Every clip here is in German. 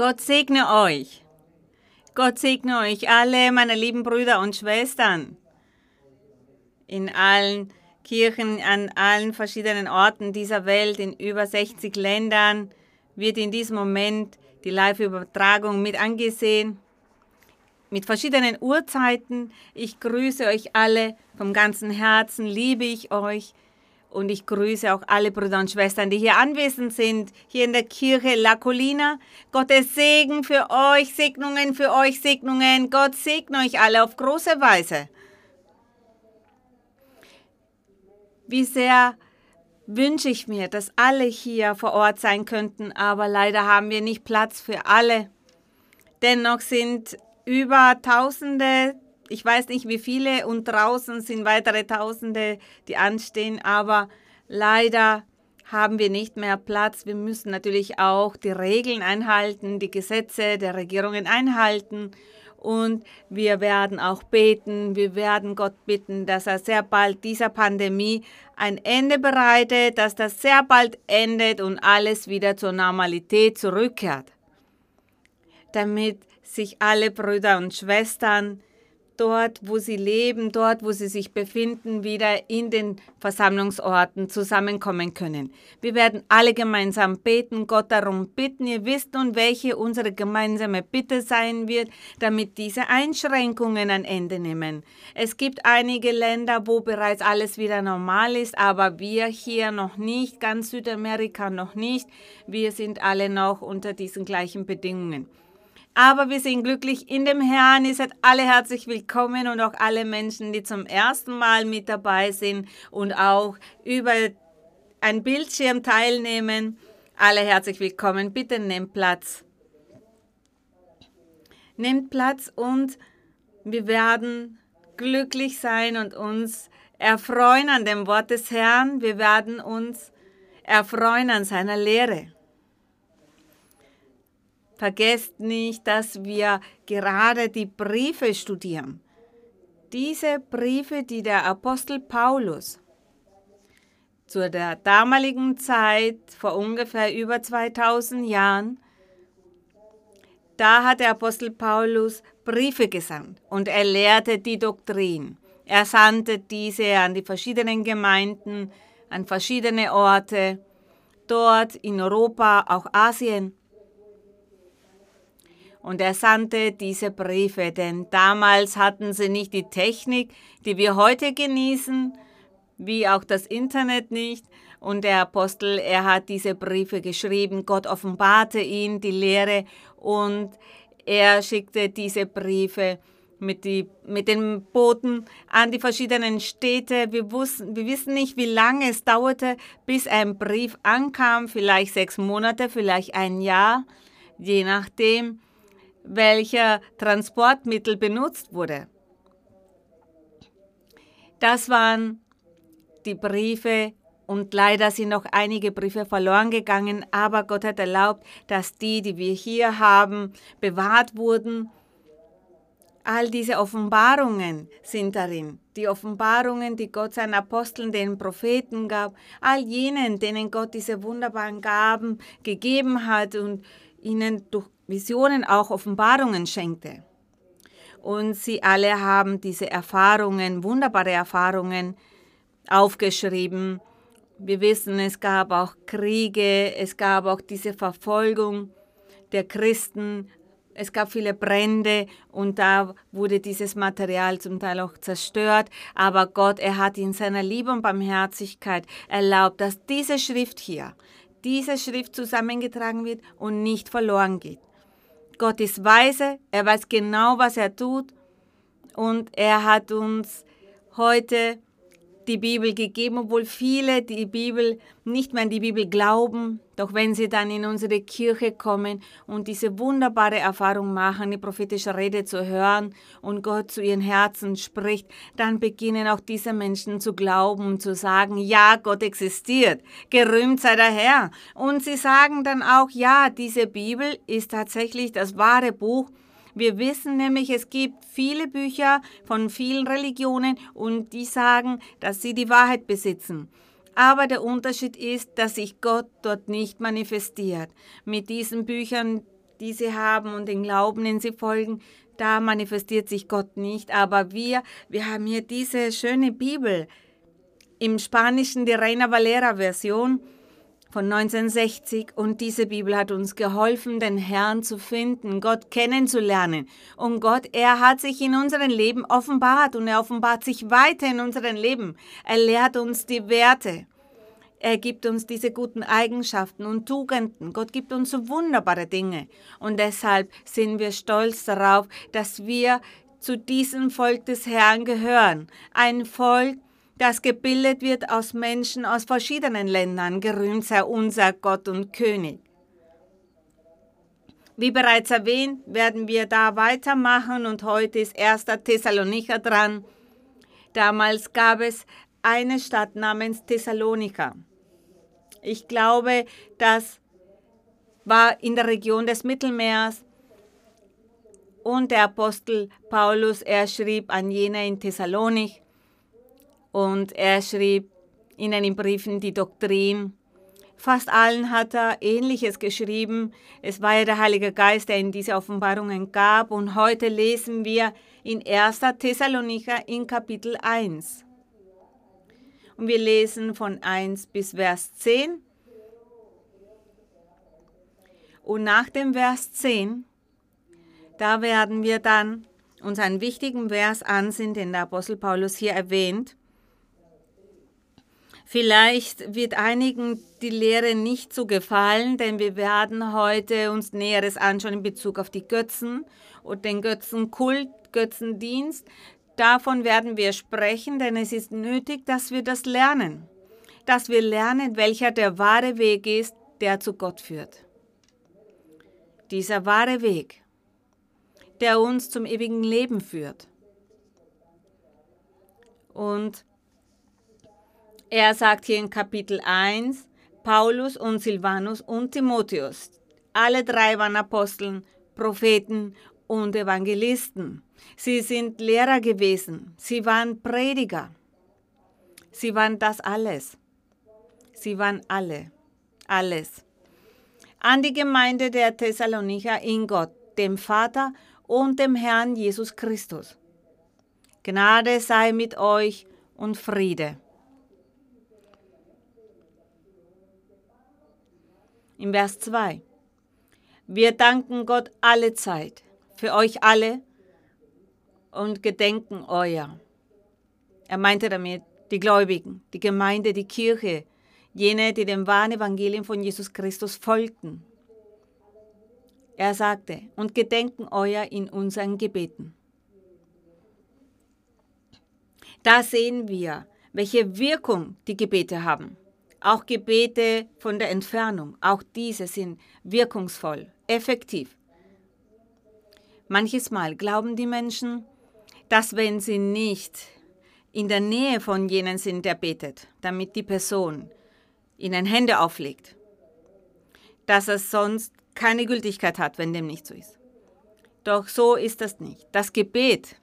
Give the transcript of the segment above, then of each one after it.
Gott segne euch. Gott segne euch alle, meine lieben Brüder und Schwestern. In allen Kirchen, an allen verschiedenen Orten dieser Welt, in über 60 Ländern, wird in diesem Moment die Live-Übertragung mit angesehen. Mit verschiedenen Uhrzeiten. Ich grüße euch alle vom ganzen Herzen, liebe ich euch. Und ich grüße auch alle Brüder und Schwestern, die hier anwesend sind, hier in der Kirche La Colina. Gottes Segen für euch, Segnungen für euch, Segnungen. Gott segne euch alle auf große Weise. Wie sehr wünsche ich mir, dass alle hier vor Ort sein könnten, aber leider haben wir nicht Platz für alle. Dennoch sind über Tausende ich weiß nicht wie viele und draußen sind weitere Tausende, die anstehen, aber leider haben wir nicht mehr Platz. Wir müssen natürlich auch die Regeln einhalten, die Gesetze der Regierungen einhalten. Und wir werden auch beten, wir werden Gott bitten, dass er sehr bald dieser Pandemie ein Ende bereitet, dass das sehr bald endet und alles wieder zur Normalität zurückkehrt, damit sich alle Brüder und Schwestern dort, wo sie leben, dort, wo sie sich befinden, wieder in den Versammlungsorten zusammenkommen können. Wir werden alle gemeinsam beten, Gott darum bitten. Ihr wisst nun, welche unsere gemeinsame Bitte sein wird, damit diese Einschränkungen ein Ende nehmen. Es gibt einige Länder, wo bereits alles wieder normal ist, aber wir hier noch nicht, ganz Südamerika noch nicht. Wir sind alle noch unter diesen gleichen Bedingungen. Aber wir sind glücklich in dem Herrn. Ihr seid alle herzlich willkommen und auch alle Menschen, die zum ersten Mal mit dabei sind und auch über ein Bildschirm teilnehmen. Alle herzlich willkommen. Bitte nehmt Platz. Nehmt Platz und wir werden glücklich sein und uns erfreuen an dem Wort des Herrn. Wir werden uns erfreuen an seiner Lehre. Vergesst nicht, dass wir gerade die Briefe studieren. Diese Briefe, die der Apostel Paulus zu der damaligen Zeit, vor ungefähr über 2000 Jahren, da hat der Apostel Paulus Briefe gesandt und er lehrte die Doktrin. Er sandte diese an die verschiedenen Gemeinden, an verschiedene Orte, dort in Europa, auch Asien. Und er sandte diese Briefe, denn damals hatten sie nicht die Technik, die wir heute genießen, wie auch das Internet nicht. Und der Apostel, er hat diese Briefe geschrieben, Gott offenbarte ihn die Lehre und er schickte diese Briefe mit, die, mit den Boten an die verschiedenen Städte. Wir, wussten, wir wissen nicht, wie lange es dauerte, bis ein Brief ankam, vielleicht sechs Monate, vielleicht ein Jahr, je nachdem welcher Transportmittel benutzt wurde. Das waren die Briefe und leider sind noch einige Briefe verloren gegangen, aber Gott hat erlaubt, dass die, die wir hier haben, bewahrt wurden. All diese Offenbarungen sind darin. Die Offenbarungen, die Gott seinen Aposteln, den Propheten gab, all jenen, denen Gott diese wunderbaren Gaben gegeben hat und ihnen durch Visionen auch Offenbarungen schenkte. Und sie alle haben diese Erfahrungen, wunderbare Erfahrungen aufgeschrieben. Wir wissen, es gab auch Kriege, es gab auch diese Verfolgung der Christen, es gab viele Brände und da wurde dieses Material zum Teil auch zerstört. Aber Gott, er hat in seiner Liebe und Barmherzigkeit erlaubt, dass diese Schrift hier, diese Schrift zusammengetragen wird und nicht verloren geht. Gott ist weise, er weiß genau, was er tut und er hat uns heute die Bibel gegeben, obwohl viele die Bibel nicht mehr an die Bibel glauben. Doch wenn sie dann in unsere Kirche kommen und diese wunderbare Erfahrung machen, die prophetische Rede zu hören und Gott zu ihren Herzen spricht, dann beginnen auch diese Menschen zu glauben und zu sagen, ja, Gott existiert, gerühmt sei der Herr. Und sie sagen dann auch, ja, diese Bibel ist tatsächlich das wahre Buch, wir wissen nämlich, es gibt viele Bücher von vielen Religionen und die sagen, dass sie die Wahrheit besitzen. Aber der Unterschied ist, dass sich Gott dort nicht manifestiert. Mit diesen Büchern die sie haben und den Glauben, den sie folgen, da manifestiert sich Gott nicht. Aber wir, wir haben hier diese schöne Bibel im Spanischen, die Reina Valera Version von 1960 und diese Bibel hat uns geholfen, den Herrn zu finden, Gott kennenzulernen. Und Gott, er hat sich in unserem Leben offenbart und er offenbart sich weiter in unserem Leben. Er lehrt uns die Werte. Er gibt uns diese guten Eigenschaften und Tugenden. Gott gibt uns so wunderbare Dinge. Und deshalb sind wir stolz darauf, dass wir zu diesem Volk des Herrn gehören. Ein Volk, das gebildet wird aus Menschen aus verschiedenen Ländern. Gerühmt sei unser Gott und König. Wie bereits erwähnt, werden wir da weitermachen und heute ist 1. Thessalonicher dran. Damals gab es eine Stadt namens Thessalonika. Ich glaube, das war in der Region des Mittelmeers. Und der Apostel Paulus, er schrieb an jene in Thessalonik und er schrieb in Briefen die Doktrin. Fast allen hat er Ähnliches geschrieben. Es war ja der Heilige Geist, der ihm diese Offenbarungen gab. Und heute lesen wir in 1. Thessalonicher in Kapitel 1. Und wir lesen von 1 bis Vers 10. Und nach dem Vers 10, da werden wir dann uns einen wichtigen Vers ansehen, den der Apostel Paulus hier erwähnt. Vielleicht wird einigen die Lehre nicht so gefallen, denn wir werden heute uns Näheres anschauen in Bezug auf die Götzen und den Götzenkult, Götzendienst. Davon werden wir sprechen, denn es ist nötig, dass wir das lernen. Dass wir lernen, welcher der wahre Weg ist, der zu Gott führt. Dieser wahre Weg, der uns zum ewigen Leben führt. Und er sagt hier in Kapitel 1, Paulus und Silvanus und Timotheus, alle drei waren Aposteln, Propheten und Evangelisten. Sie sind Lehrer gewesen. Sie waren Prediger. Sie waren das alles. Sie waren alle. Alles. An die Gemeinde der Thessalonicher in Gott, dem Vater und dem Herrn Jesus Christus. Gnade sei mit euch und Friede. Im Vers 2. Wir danken Gott alle Zeit für euch alle und gedenken euer. Er meinte damit die Gläubigen, die Gemeinde, die Kirche, jene, die dem wahren Evangelium von Jesus Christus folgten. Er sagte, und gedenken euer in unseren Gebeten. Da sehen wir, welche Wirkung die Gebete haben. Auch Gebete von der Entfernung, auch diese sind wirkungsvoll, effektiv. Manches Mal glauben die Menschen, dass wenn sie nicht in der Nähe von jenen sind, der betet, damit die Person ihnen Hände auflegt, dass es sonst keine Gültigkeit hat, wenn dem nicht so ist. Doch so ist das nicht. Das Gebet,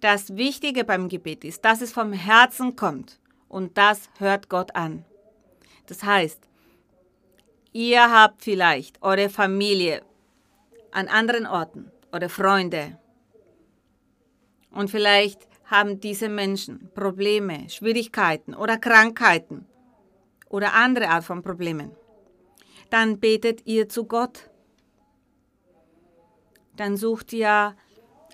das Wichtige beim Gebet ist, dass es vom Herzen kommt und das hört Gott an. Das heißt, ihr habt vielleicht eure Familie an anderen Orten oder Freunde. Und vielleicht haben diese Menschen Probleme, Schwierigkeiten oder Krankheiten oder andere Art von Problemen. Dann betet ihr zu Gott. Dann sucht ihr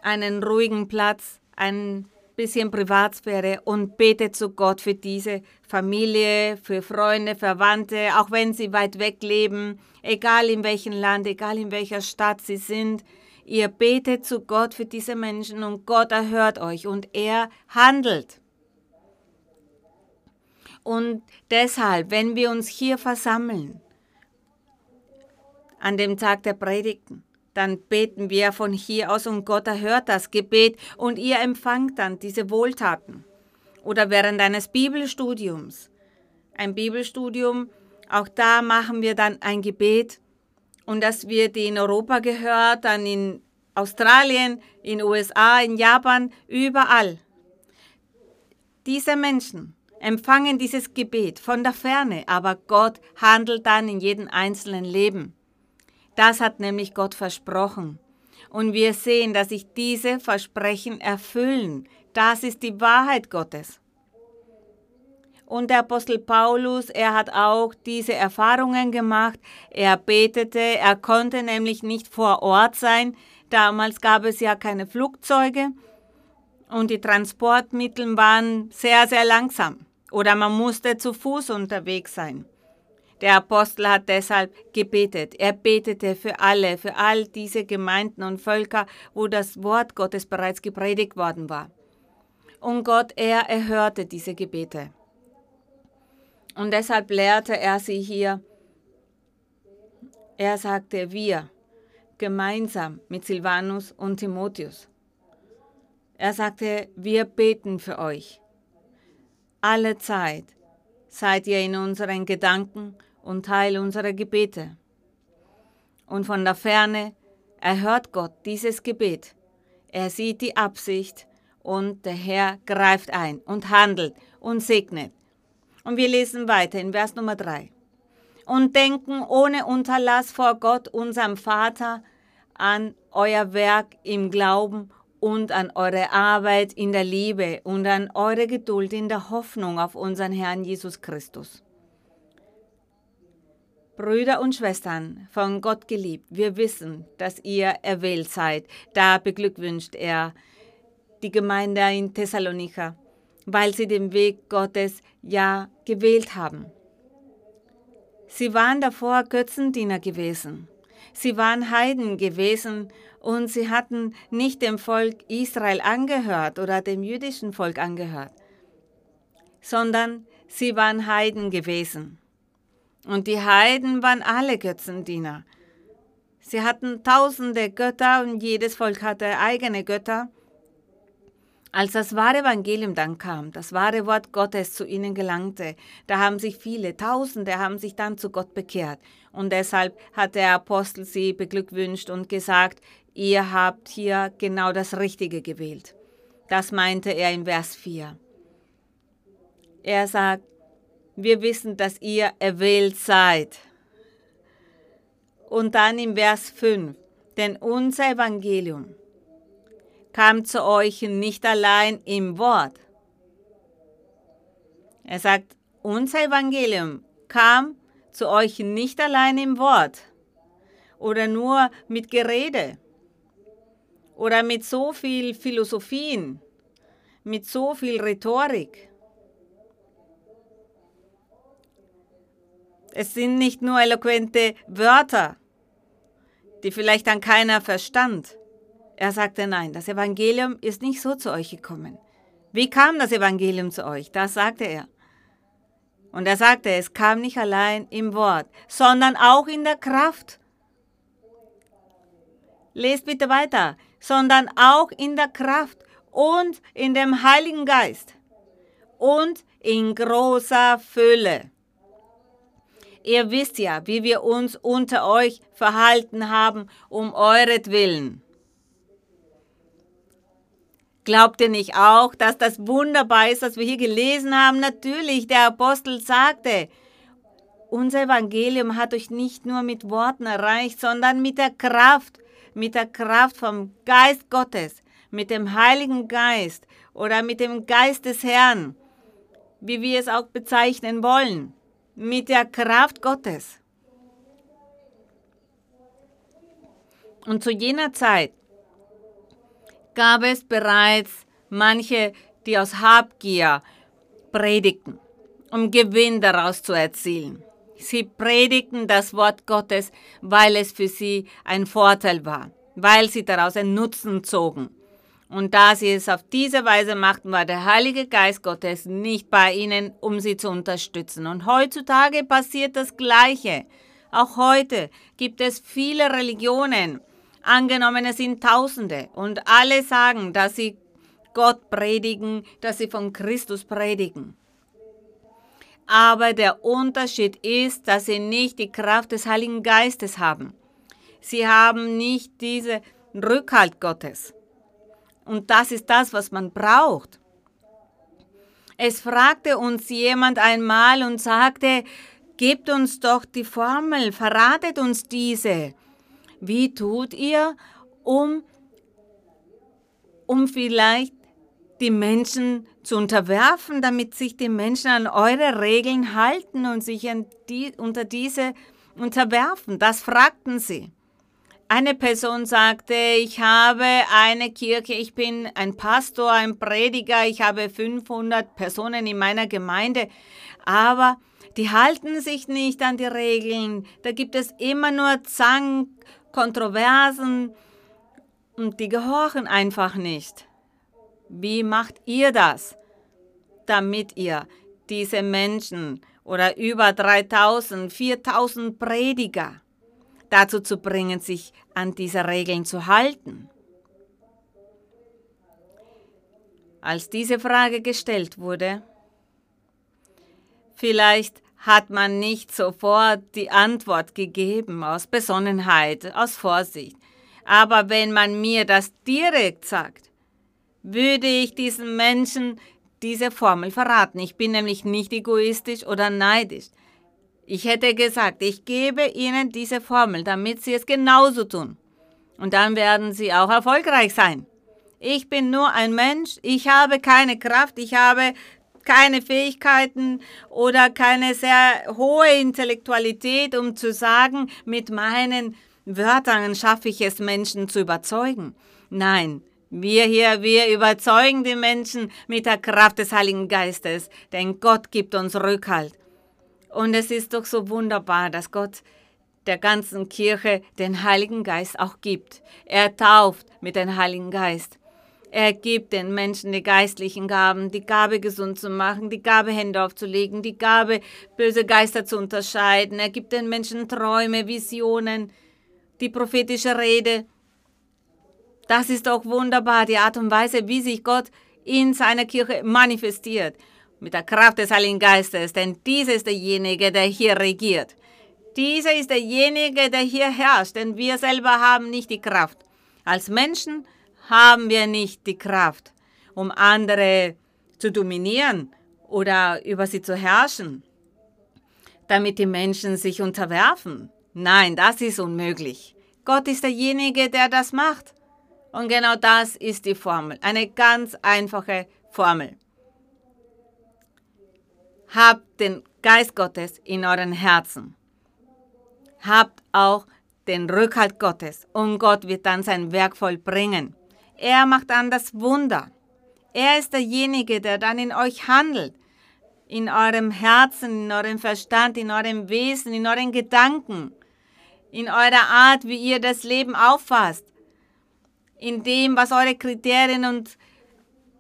einen ruhigen Platz, einen bisschen Privatsphäre und bete zu Gott für diese Familie, für Freunde, Verwandte, auch wenn sie weit weg leben, egal in welchem Land, egal in welcher Stadt sie sind. Ihr betet zu Gott für diese Menschen und Gott erhört euch und er handelt. Und deshalb, wenn wir uns hier versammeln, an dem Tag der Predigten, dann beten wir von hier aus und Gott erhört das Gebet und ihr empfangt dann diese Wohltaten. Oder während eines Bibelstudiums. Ein Bibelstudium, auch da machen wir dann ein Gebet und das wird in Europa gehört, dann in Australien, in USA, in Japan, überall. Diese Menschen empfangen dieses Gebet von der Ferne, aber Gott handelt dann in jedem einzelnen Leben. Das hat nämlich Gott versprochen. Und wir sehen, dass sich diese Versprechen erfüllen. Das ist die Wahrheit Gottes. Und der Apostel Paulus, er hat auch diese Erfahrungen gemacht. Er betete, er konnte nämlich nicht vor Ort sein. Damals gab es ja keine Flugzeuge und die Transportmittel waren sehr, sehr langsam. Oder man musste zu Fuß unterwegs sein. Der Apostel hat deshalb gebetet. Er betete für alle, für all diese Gemeinden und Völker, wo das Wort Gottes bereits gepredigt worden war. Und Gott, er erhörte diese Gebete. Und deshalb lehrte er sie hier. Er sagte, wir, gemeinsam mit Silvanus und Timotheus. Er sagte, wir beten für euch. Alle Zeit seid ihr in unseren Gedanken und Teil unserer Gebete. Und von der Ferne erhört Gott dieses Gebet. Er sieht die Absicht und der Herr greift ein und handelt und segnet. Und wir lesen weiter in Vers Nummer 3. Und denken ohne Unterlass vor Gott, unserem Vater, an euer Werk im Glauben und an eure Arbeit in der Liebe und an eure Geduld in der Hoffnung auf unseren Herrn Jesus Christus. Brüder und Schwestern, von Gott geliebt, wir wissen, dass ihr erwählt seid. Da beglückwünscht er die Gemeinde in Thessalonika, weil sie den Weg Gottes ja gewählt haben. Sie waren davor Götzendiener gewesen. Sie waren Heiden gewesen und sie hatten nicht dem Volk Israel angehört oder dem jüdischen Volk angehört, sondern sie waren Heiden gewesen. Und die Heiden waren alle Götzendiener. Sie hatten tausende Götter und jedes Volk hatte eigene Götter. Als das wahre Evangelium dann kam, das wahre Wort Gottes zu ihnen gelangte, da haben sich viele, Tausende haben sich dann zu Gott bekehrt. Und deshalb hat der Apostel sie beglückwünscht und gesagt, ihr habt hier genau das Richtige gewählt. Das meinte er in Vers 4. Er sagt, wir wissen, dass ihr erwählt seid. Und dann im Vers 5, denn unser Evangelium kam zu euch nicht allein im Wort. Er sagt, unser Evangelium kam zu euch nicht allein im Wort. Oder nur mit Gerede. Oder mit so viel Philosophien, mit so viel Rhetorik Es sind nicht nur eloquente Wörter, die vielleicht dann keiner verstand. Er sagte, nein, das Evangelium ist nicht so zu euch gekommen. Wie kam das Evangelium zu euch? Das sagte er. Und er sagte, es kam nicht allein im Wort, sondern auch in der Kraft. Lest bitte weiter. Sondern auch in der Kraft und in dem Heiligen Geist und in großer Fülle. Ihr wisst ja, wie wir uns unter euch verhalten haben, um euretwillen. Glaubt ihr nicht auch, dass das wunderbar ist, was wir hier gelesen haben? Natürlich, der Apostel sagte, unser Evangelium hat euch nicht nur mit Worten erreicht, sondern mit der Kraft, mit der Kraft vom Geist Gottes, mit dem Heiligen Geist oder mit dem Geist des Herrn, wie wir es auch bezeichnen wollen mit der Kraft Gottes. Und zu jener Zeit gab es bereits manche, die aus Habgier predigten, um Gewinn daraus zu erzielen. Sie predigten das Wort Gottes, weil es für sie ein Vorteil war, weil sie daraus einen Nutzen zogen. Und da sie es auf diese Weise machten, war der Heilige Geist Gottes nicht bei ihnen, um sie zu unterstützen. Und heutzutage passiert das Gleiche. Auch heute gibt es viele Religionen. Angenommen, es sind Tausende. Und alle sagen, dass sie Gott predigen, dass sie von Christus predigen. Aber der Unterschied ist, dass sie nicht die Kraft des Heiligen Geistes haben. Sie haben nicht diese Rückhalt Gottes. Und das ist das, was man braucht. Es fragte uns jemand einmal und sagte, gebt uns doch die Formel, verratet uns diese. Wie tut ihr, um, um vielleicht die Menschen zu unterwerfen, damit sich die Menschen an eure Regeln halten und sich die, unter diese unterwerfen? Das fragten sie. Eine Person sagte, ich habe eine Kirche, ich bin ein Pastor, ein Prediger, ich habe 500 Personen in meiner Gemeinde, aber die halten sich nicht an die Regeln. Da gibt es immer nur Zank, Kontroversen und die gehorchen einfach nicht. Wie macht ihr das, damit ihr diese Menschen oder über 3000, 4000 Prediger dazu zu bringen, sich an diese Regeln zu halten? Als diese Frage gestellt wurde, vielleicht hat man nicht sofort die Antwort gegeben aus Besonnenheit, aus Vorsicht. Aber wenn man mir das direkt sagt, würde ich diesen Menschen diese Formel verraten. Ich bin nämlich nicht egoistisch oder neidisch. Ich hätte gesagt, ich gebe ihnen diese Formel, damit sie es genauso tun. Und dann werden sie auch erfolgreich sein. Ich bin nur ein Mensch, ich habe keine Kraft, ich habe keine Fähigkeiten oder keine sehr hohe Intellektualität, um zu sagen, mit meinen Wörtern schaffe ich es, Menschen zu überzeugen. Nein, wir hier, wir überzeugen die Menschen mit der Kraft des Heiligen Geistes, denn Gott gibt uns Rückhalt. Und es ist doch so wunderbar, dass Gott der ganzen Kirche den Heiligen Geist auch gibt. Er tauft mit dem Heiligen Geist. Er gibt den Menschen die geistlichen Gaben, die Gabe gesund zu machen, die Gabe Hände aufzulegen, die Gabe böse Geister zu unterscheiden. Er gibt den Menschen Träume, Visionen, die prophetische Rede. Das ist auch wunderbar, die Art und Weise, wie sich Gott in seiner Kirche manifestiert. Mit der Kraft des Heiligen Geistes, denn dieser ist derjenige, der hier regiert. Dieser ist derjenige, der hier herrscht, denn wir selber haben nicht die Kraft. Als Menschen haben wir nicht die Kraft, um andere zu dominieren oder über sie zu herrschen, damit die Menschen sich unterwerfen. Nein, das ist unmöglich. Gott ist derjenige, der das macht. Und genau das ist die Formel. Eine ganz einfache Formel. Habt den Geist Gottes in euren Herzen. Habt auch den Rückhalt Gottes und Gott wird dann sein Werk vollbringen. Er macht dann das Wunder. Er ist derjenige, der dann in euch handelt, in eurem Herzen, in eurem Verstand, in eurem Wesen, in euren Gedanken, in eurer Art, wie ihr das Leben auffasst, in dem, was eure Kriterien und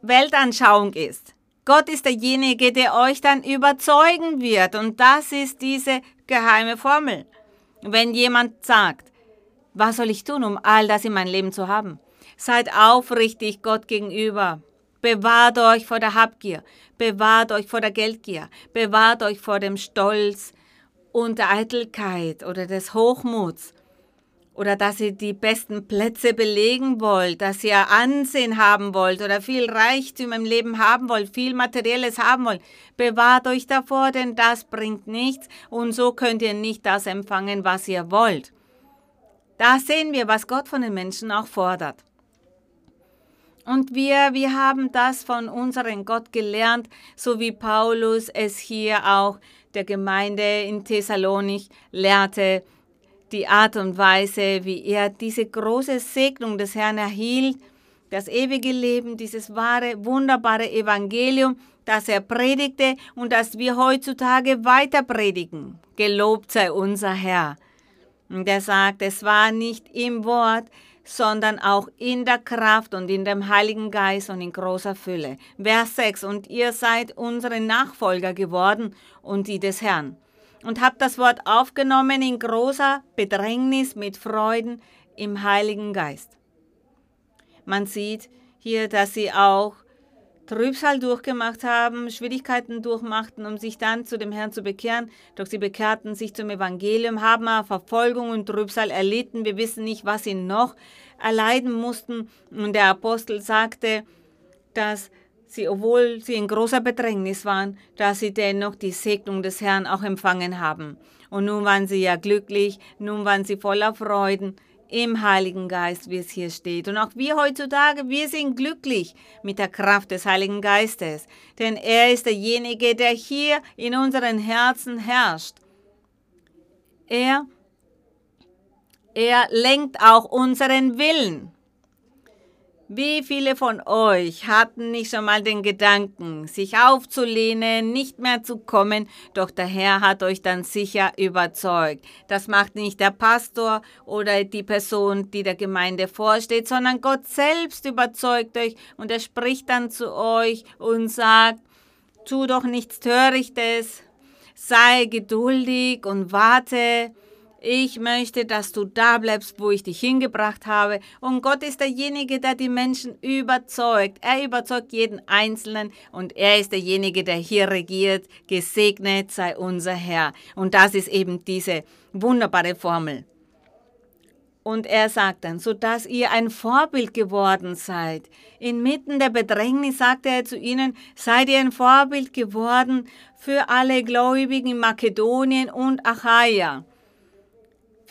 Weltanschauung ist. Gott ist derjenige, der euch dann überzeugen wird. Und das ist diese geheime Formel. Wenn jemand sagt, was soll ich tun, um all das in mein Leben zu haben? Seid aufrichtig Gott gegenüber. Bewahrt euch vor der Habgier. Bewahrt euch vor der Geldgier. Bewahrt euch vor dem Stolz und der Eitelkeit oder des Hochmuts. Oder dass ihr die besten Plätze belegen wollt, dass ihr Ansehen haben wollt oder viel Reichtum im Leben haben wollt, viel Materielles haben wollt. Bewahrt euch davor, denn das bringt nichts und so könnt ihr nicht das empfangen, was ihr wollt. Da sehen wir, was Gott von den Menschen auch fordert. Und wir, wir haben das von unserem Gott gelernt, so wie Paulus es hier auch der Gemeinde in Thessalonich lehrte, die Art und Weise, wie er diese große Segnung des Herrn erhielt, das ewige Leben, dieses wahre, wunderbare Evangelium, das er predigte und das wir heutzutage weiter predigen. Gelobt sei unser Herr. Und er sagt, es war nicht im Wort, sondern auch in der Kraft und in dem Heiligen Geist und in großer Fülle. Vers 6, und ihr seid unsere Nachfolger geworden und die des Herrn. Und habt das Wort aufgenommen in großer Bedrängnis mit Freuden im Heiligen Geist. Man sieht hier, dass sie auch Trübsal durchgemacht haben, Schwierigkeiten durchmachten, um sich dann zu dem Herrn zu bekehren. Doch sie bekehrten sich zum Evangelium, haben Verfolgung und Trübsal erlitten. Wir wissen nicht, was sie noch erleiden mussten. Und der Apostel sagte, dass sie, obwohl sie in großer Bedrängnis waren, dass sie dennoch die Segnung des Herrn auch empfangen haben. Und nun waren sie ja glücklich, nun waren sie voller Freuden im Heiligen Geist, wie es hier steht. Und auch wir heutzutage, wir sind glücklich mit der Kraft des Heiligen Geistes, denn er ist derjenige, der hier in unseren Herzen herrscht. Er, er lenkt auch unseren Willen. Wie viele von euch hatten nicht schon mal den Gedanken, sich aufzulehnen, nicht mehr zu kommen, doch der Herr hat euch dann sicher überzeugt. Das macht nicht der Pastor oder die Person, die der Gemeinde vorsteht, sondern Gott selbst überzeugt euch und er spricht dann zu euch und sagt, tu doch nichts Törichtes, sei geduldig und warte ich möchte, dass du da bleibst, wo ich dich hingebracht habe. Und Gott ist derjenige, der die Menschen überzeugt. Er überzeugt jeden Einzelnen und er ist derjenige, der hier regiert. Gesegnet sei unser Herr. Und das ist eben diese wunderbare Formel. Und er sagt dann, so dass ihr ein Vorbild geworden seid. Inmitten der Bedrängnis sagte er zu ihnen, seid ihr ein Vorbild geworden für alle Gläubigen in Makedonien und Achaia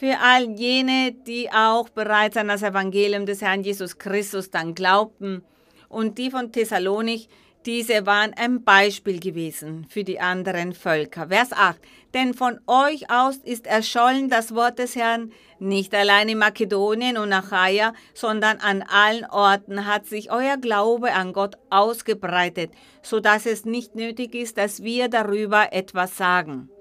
für all jene, die auch bereits an das Evangelium des Herrn Jesus Christus dann glaubten und die von Thessalonik, diese waren ein Beispiel gewesen für die anderen Völker. Vers 8. Denn von euch aus ist erschollen das Wort des Herrn, nicht allein in Makedonien und Achaia, sondern an allen Orten hat sich euer Glaube an Gott ausgebreitet, so dass es nicht nötig ist, dass wir darüber etwas sagen.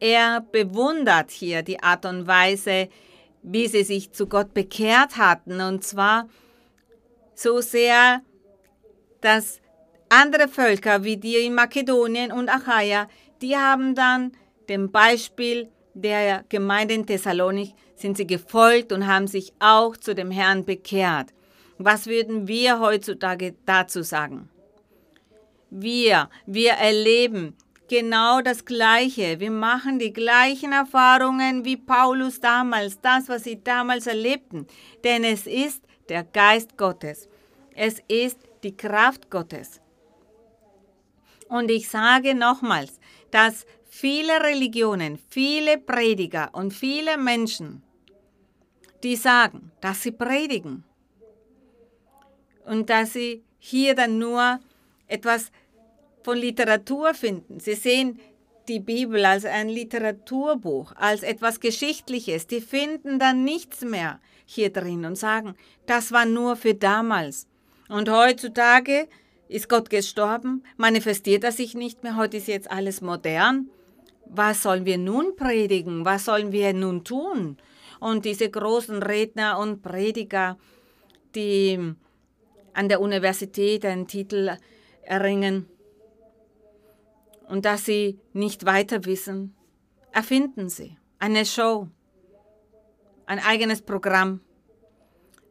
Er bewundert hier die Art und Weise, wie sie sich zu Gott bekehrt hatten. Und zwar so sehr, dass andere Völker wie die in Makedonien und Achaia, die haben dann dem Beispiel der Gemeinde in Thessalonik, sind sie gefolgt und haben sich auch zu dem Herrn bekehrt. Was würden wir heutzutage dazu sagen? Wir, wir erleben genau das Gleiche. Wir machen die gleichen Erfahrungen wie Paulus damals, das, was sie damals erlebten. Denn es ist der Geist Gottes. Es ist die Kraft Gottes. Und ich sage nochmals, dass viele Religionen, viele Prediger und viele Menschen, die sagen, dass sie predigen und dass sie hier dann nur etwas von Literatur finden. Sie sehen die Bibel als ein Literaturbuch, als etwas Geschichtliches. Die finden dann nichts mehr hier drin und sagen, das war nur für damals. Und heutzutage ist Gott gestorben, manifestiert er sich nicht mehr, heute ist jetzt alles modern. Was sollen wir nun predigen? Was sollen wir nun tun? Und diese großen Redner und Prediger, die an der Universität einen Titel erringen, und dass sie nicht weiter wissen, erfinden sie eine Show, ein eigenes Programm.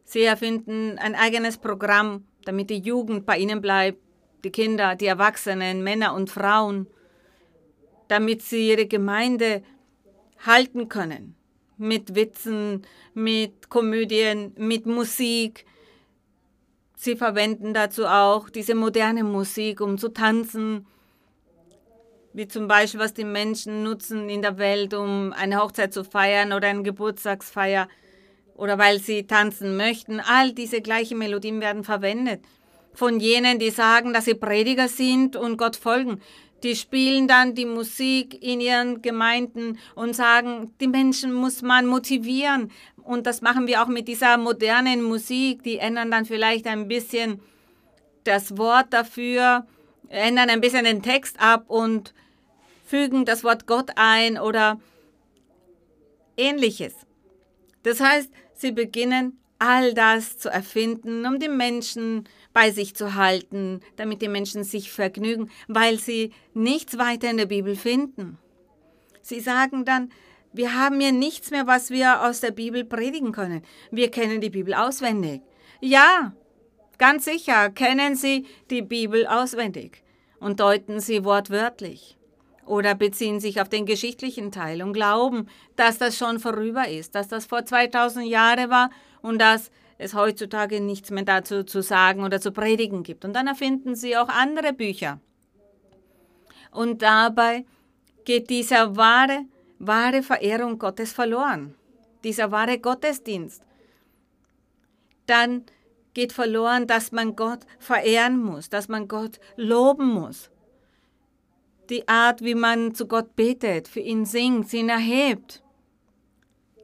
Sie erfinden ein eigenes Programm, damit die Jugend bei ihnen bleibt, die Kinder, die Erwachsenen, Männer und Frauen, damit sie ihre Gemeinde halten können. Mit Witzen, mit Komödien, mit Musik. Sie verwenden dazu auch diese moderne Musik, um zu tanzen, wie zum Beispiel, was die Menschen nutzen in der Welt, um eine Hochzeit zu feiern oder eine Geburtstagsfeier oder weil sie tanzen möchten. All diese gleichen Melodien werden verwendet. Von jenen, die sagen, dass sie Prediger sind und Gott folgen. Die spielen dann die Musik in ihren Gemeinden und sagen, die Menschen muss man motivieren. Und das machen wir auch mit dieser modernen Musik. Die ändern dann vielleicht ein bisschen das Wort dafür ändern ein bisschen den Text ab und fügen das Wort Gott ein oder ähnliches. Das heißt, sie beginnen all das zu erfinden, um die Menschen bei sich zu halten, damit die Menschen sich vergnügen, weil sie nichts weiter in der Bibel finden. Sie sagen dann, wir haben hier nichts mehr, was wir aus der Bibel predigen können. Wir kennen die Bibel auswendig. Ja, Ganz sicher kennen Sie die Bibel auswendig und deuten sie wortwörtlich oder beziehen sich auf den geschichtlichen Teil und glauben, dass das schon vorüber ist, dass das vor 2000 Jahren war und dass es heutzutage nichts mehr dazu zu sagen oder zu predigen gibt. Und dann erfinden sie auch andere Bücher. Und dabei geht dieser wahre wahre Verehrung Gottes verloren. Dieser wahre Gottesdienst. Dann geht verloren, dass man Gott verehren muss, dass man Gott loben muss. Die Art, wie man zu Gott betet, für ihn singt, ihn erhebt.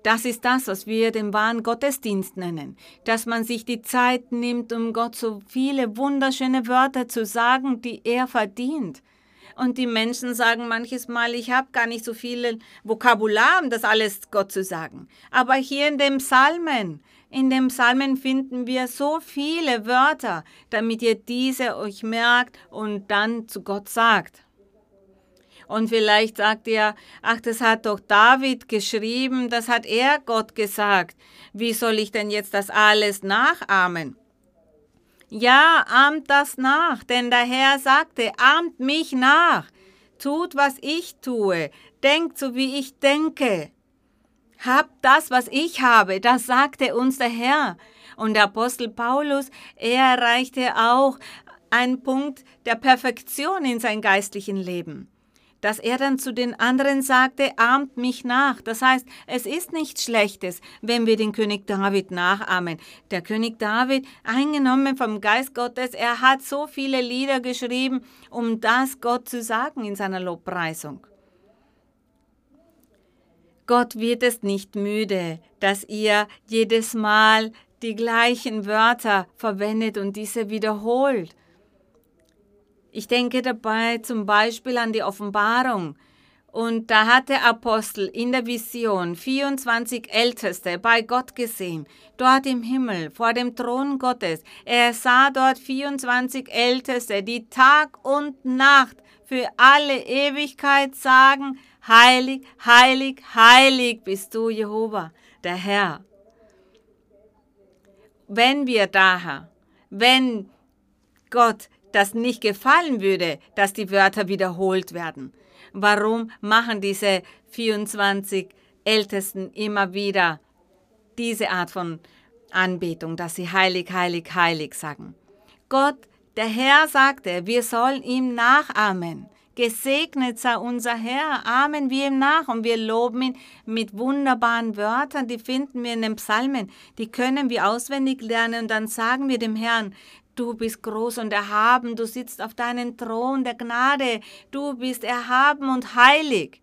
Das ist das, was wir den wahren Gottesdienst nennen, dass man sich die Zeit nimmt, um Gott so viele wunderschöne Wörter zu sagen, die er verdient. Und die Menschen sagen manches Mal, ich habe gar nicht so viel Vokabular, um das alles Gott zu sagen. Aber hier in dem Psalmen, in dem Psalmen finden wir so viele Wörter, damit ihr diese euch merkt und dann zu Gott sagt. Und vielleicht sagt ihr, ach, das hat doch David geschrieben, das hat er Gott gesagt. Wie soll ich denn jetzt das alles nachahmen? Ja, ahmt das nach, denn der Herr sagte, ahmt mich nach, tut, was ich tue, denkt so, wie ich denke. Habt das, was ich habe, das sagte uns der Herr. Und der Apostel Paulus, er erreichte auch einen Punkt der Perfektion in sein geistlichen Leben dass er dann zu den anderen sagte, ahmt mich nach. Das heißt, es ist nichts Schlechtes, wenn wir den König David nachahmen. Der König David, eingenommen vom Geist Gottes, er hat so viele Lieder geschrieben, um das Gott zu sagen in seiner Lobpreisung. Gott wird es nicht müde, dass ihr jedes Mal die gleichen Wörter verwendet und diese wiederholt. Ich denke dabei zum Beispiel an die Offenbarung. Und da hat der Apostel in der Vision 24 Älteste bei Gott gesehen, dort im Himmel, vor dem Thron Gottes. Er sah dort 24 Älteste, die Tag und Nacht für alle Ewigkeit sagen, heilig, heilig, heilig bist du, Jehova, der Herr. Wenn wir daher, wenn Gott das nicht gefallen würde, dass die Wörter wiederholt werden. Warum machen diese 24 Ältesten immer wieder diese Art von Anbetung, dass sie heilig, heilig, heilig sagen? Gott, der Herr sagte, wir sollen ihm nachahmen. Gesegnet sei unser Herr. Amen wir ihm nach und wir loben ihn mit wunderbaren Wörtern, die finden wir in den Psalmen. Die können wir auswendig lernen und dann sagen wir dem Herrn, Du bist groß und erhaben, du sitzt auf deinem Thron der Gnade, du bist erhaben und heilig.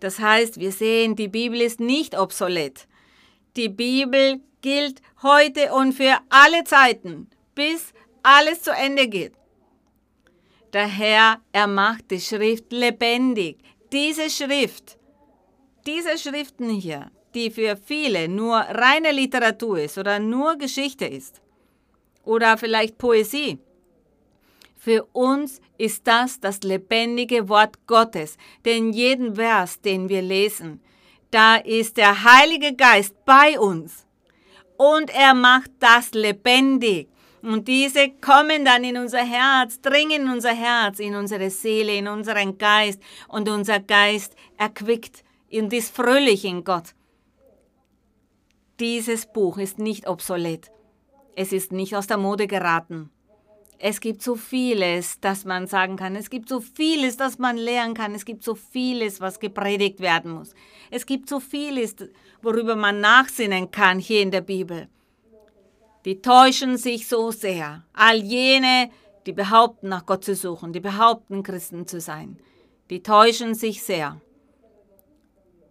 Das heißt, wir sehen, die Bibel ist nicht obsolet. Die Bibel gilt heute und für alle Zeiten, bis alles zu Ende geht. Der Herr, er macht die Schrift lebendig. Diese Schrift, diese Schriften hier, die für viele nur reine Literatur ist oder nur Geschichte ist, oder vielleicht Poesie. Für uns ist das das lebendige Wort Gottes, denn jeden Vers, den wir lesen, da ist der Heilige Geist bei uns und er macht das lebendig. Und diese kommen dann in unser Herz, dringen in unser Herz, in unsere Seele, in unseren Geist und unser Geist erquickt und ist fröhlich in Gott. Dieses Buch ist nicht obsolet. Es ist nicht aus der Mode geraten. Es gibt so vieles, das man sagen kann. Es gibt so vieles, das man lernen kann. Es gibt so vieles, was gepredigt werden muss. Es gibt so vieles, worüber man nachsinnen kann hier in der Bibel. Die täuschen sich so sehr. All jene, die behaupten, nach Gott zu suchen, die behaupten, Christen zu sein, die täuschen sich sehr.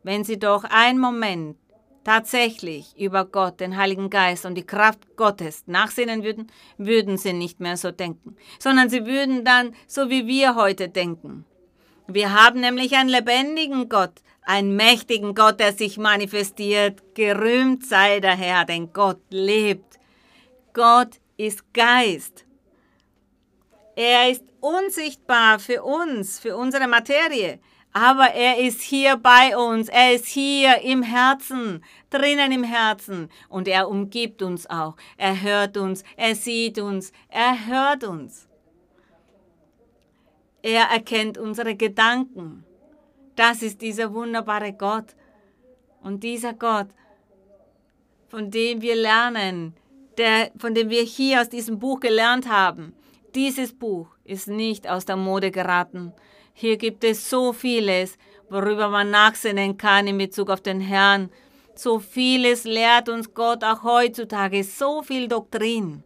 Wenn sie doch einen Moment tatsächlich über Gott, den Heiligen Geist und die Kraft Gottes nachsinnen würden, würden sie nicht mehr so denken, sondern sie würden dann so wie wir heute denken. Wir haben nämlich einen lebendigen Gott, einen mächtigen Gott, der sich manifestiert. Gerühmt sei der Herr, denn Gott lebt. Gott ist Geist. Er ist unsichtbar für uns, für unsere Materie. Aber er ist hier bei uns, er ist hier im Herzen, drinnen im Herzen und er umgibt uns auch. Er hört uns, er sieht uns, er hört uns. Er erkennt unsere Gedanken. Das ist dieser wunderbare Gott. Und dieser Gott, von dem wir lernen, der, von dem wir hier aus diesem Buch gelernt haben, dieses Buch ist nicht aus der Mode geraten, hier gibt es so vieles, worüber man nachsinnen kann in Bezug auf den Herrn. So vieles lehrt uns Gott auch heutzutage, so viel Doktrin.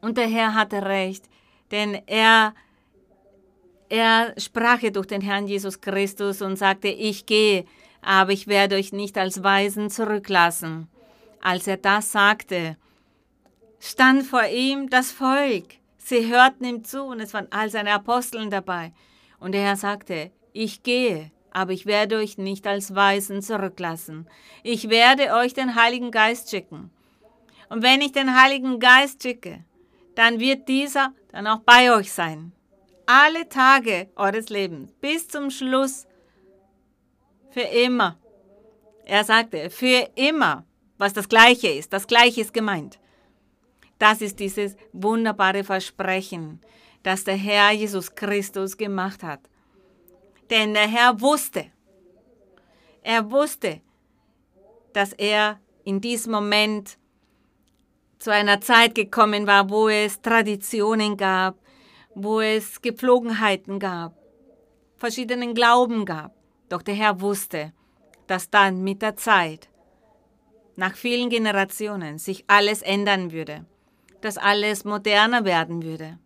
Und der Herr hatte recht, denn er, er sprach durch den Herrn Jesus Christus und sagte, ich gehe, aber ich werde euch nicht als Weisen zurücklassen. Als er das sagte, stand vor ihm das Volk. Sie hörten ihm zu und es waren all seine Aposteln dabei. Und der Herr sagte, ich gehe, aber ich werde euch nicht als Weisen zurücklassen. Ich werde euch den Heiligen Geist schicken. Und wenn ich den Heiligen Geist schicke, dann wird dieser dann auch bei euch sein. Alle Tage eures Lebens, bis zum Schluss, für immer. Er sagte, für immer, was das Gleiche ist. Das Gleiche ist gemeint. Das ist dieses wunderbare Versprechen, das der Herr Jesus Christus gemacht hat. Denn der Herr wusste, er wusste, dass er in diesem Moment zu einer Zeit gekommen war, wo es Traditionen gab, wo es Gepflogenheiten gab, verschiedenen Glauben gab. Doch der Herr wusste, dass dann mit der Zeit, nach vielen Generationen, sich alles ändern würde, dass alles moderner werden würde.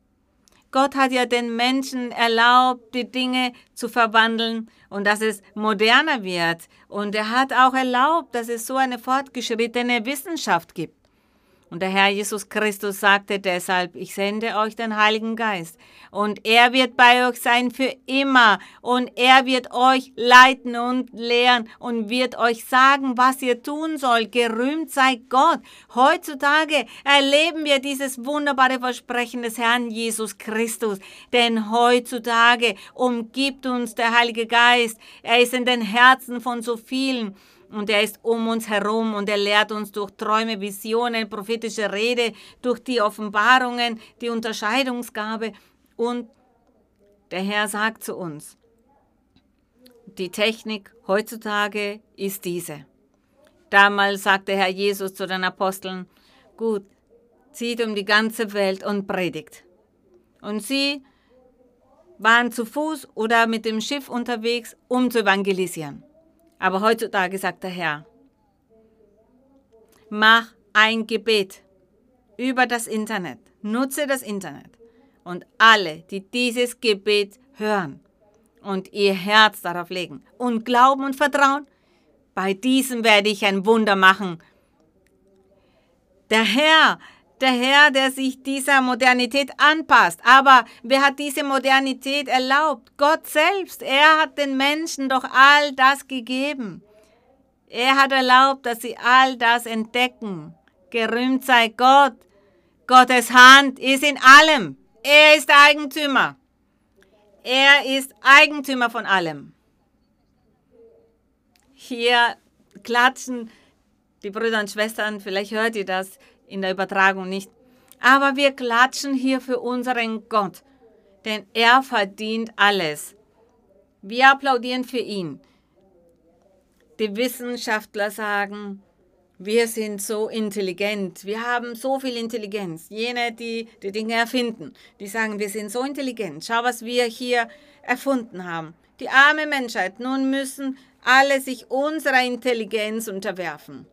Gott hat ja den Menschen erlaubt, die Dinge zu verwandeln und dass es moderner wird. Und er hat auch erlaubt, dass es so eine fortgeschrittene Wissenschaft gibt. Und der Herr Jesus Christus sagte deshalb, ich sende euch den Heiligen Geist und er wird bei euch sein für immer und er wird euch leiten und lehren und wird euch sagen, was ihr tun sollt. Gerühmt sei Gott. Heutzutage erleben wir dieses wunderbare Versprechen des Herrn Jesus Christus, denn heutzutage umgibt uns der Heilige Geist. Er ist in den Herzen von so vielen und er ist um uns herum und er lehrt uns durch Träume, Visionen, prophetische Rede, durch die Offenbarungen, die Unterscheidungsgabe und der Herr sagt zu uns, die Technik heutzutage ist diese. Damals sagte Herr Jesus zu den Aposteln, gut, zieht um die ganze Welt und predigt. Und sie waren zu Fuß oder mit dem Schiff unterwegs, um zu evangelisieren. Aber heutzutage sagt der Herr, mach ein Gebet über das Internet, nutze das Internet und alle, die dieses Gebet hören und ihr Herz darauf legen und glauben und vertrauen, bei diesem werde ich ein Wunder machen. Der Herr der Herr, der sich dieser Modernität anpasst. Aber wer hat diese Modernität erlaubt? Gott selbst. Er hat den Menschen doch all das gegeben. Er hat erlaubt, dass sie all das entdecken. Gerühmt sei Gott. Gottes Hand ist in allem. Er ist Eigentümer. Er ist Eigentümer von allem. Hier klatschen die Brüder und Schwestern, vielleicht hört ihr das, in der Übertragung nicht. Aber wir klatschen hier für unseren Gott, denn er verdient alles. Wir applaudieren für ihn. Die Wissenschaftler sagen, wir sind so intelligent, wir haben so viel Intelligenz. Jene, die die Dinge erfinden, die sagen, wir sind so intelligent. Schau, was wir hier erfunden haben. Die arme Menschheit, nun müssen alle sich unserer Intelligenz unterwerfen.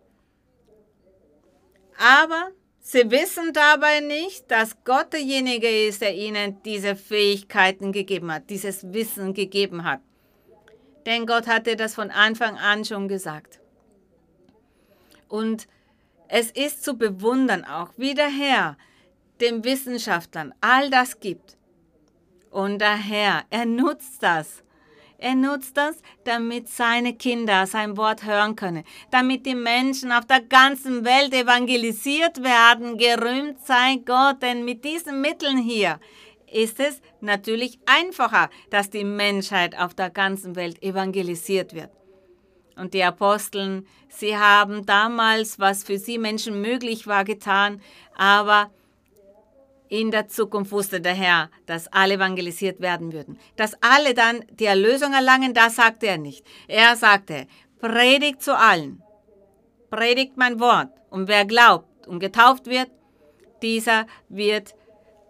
Aber sie wissen dabei nicht, dass Gott derjenige ist, der ihnen diese Fähigkeiten gegeben hat, dieses Wissen gegeben hat. Denn Gott hatte das von Anfang an schon gesagt. Und es ist zu bewundern auch, wie der Herr den Wissenschaftlern all das gibt. Und der Herr, er nutzt das er nutzt das, damit seine Kinder sein Wort hören können, damit die Menschen auf der ganzen Welt evangelisiert werden. Gerühmt sei Gott, denn mit diesen Mitteln hier ist es natürlich einfacher, dass die Menschheit auf der ganzen Welt evangelisiert wird. Und die Aposteln, sie haben damals, was für sie Menschen möglich war, getan, aber in der Zukunft wusste der Herr, dass alle evangelisiert werden würden. Dass alle dann die Erlösung erlangen, das sagte er nicht. Er sagte, predigt zu allen. Predigt mein Wort. Und wer glaubt und getauft wird, dieser wird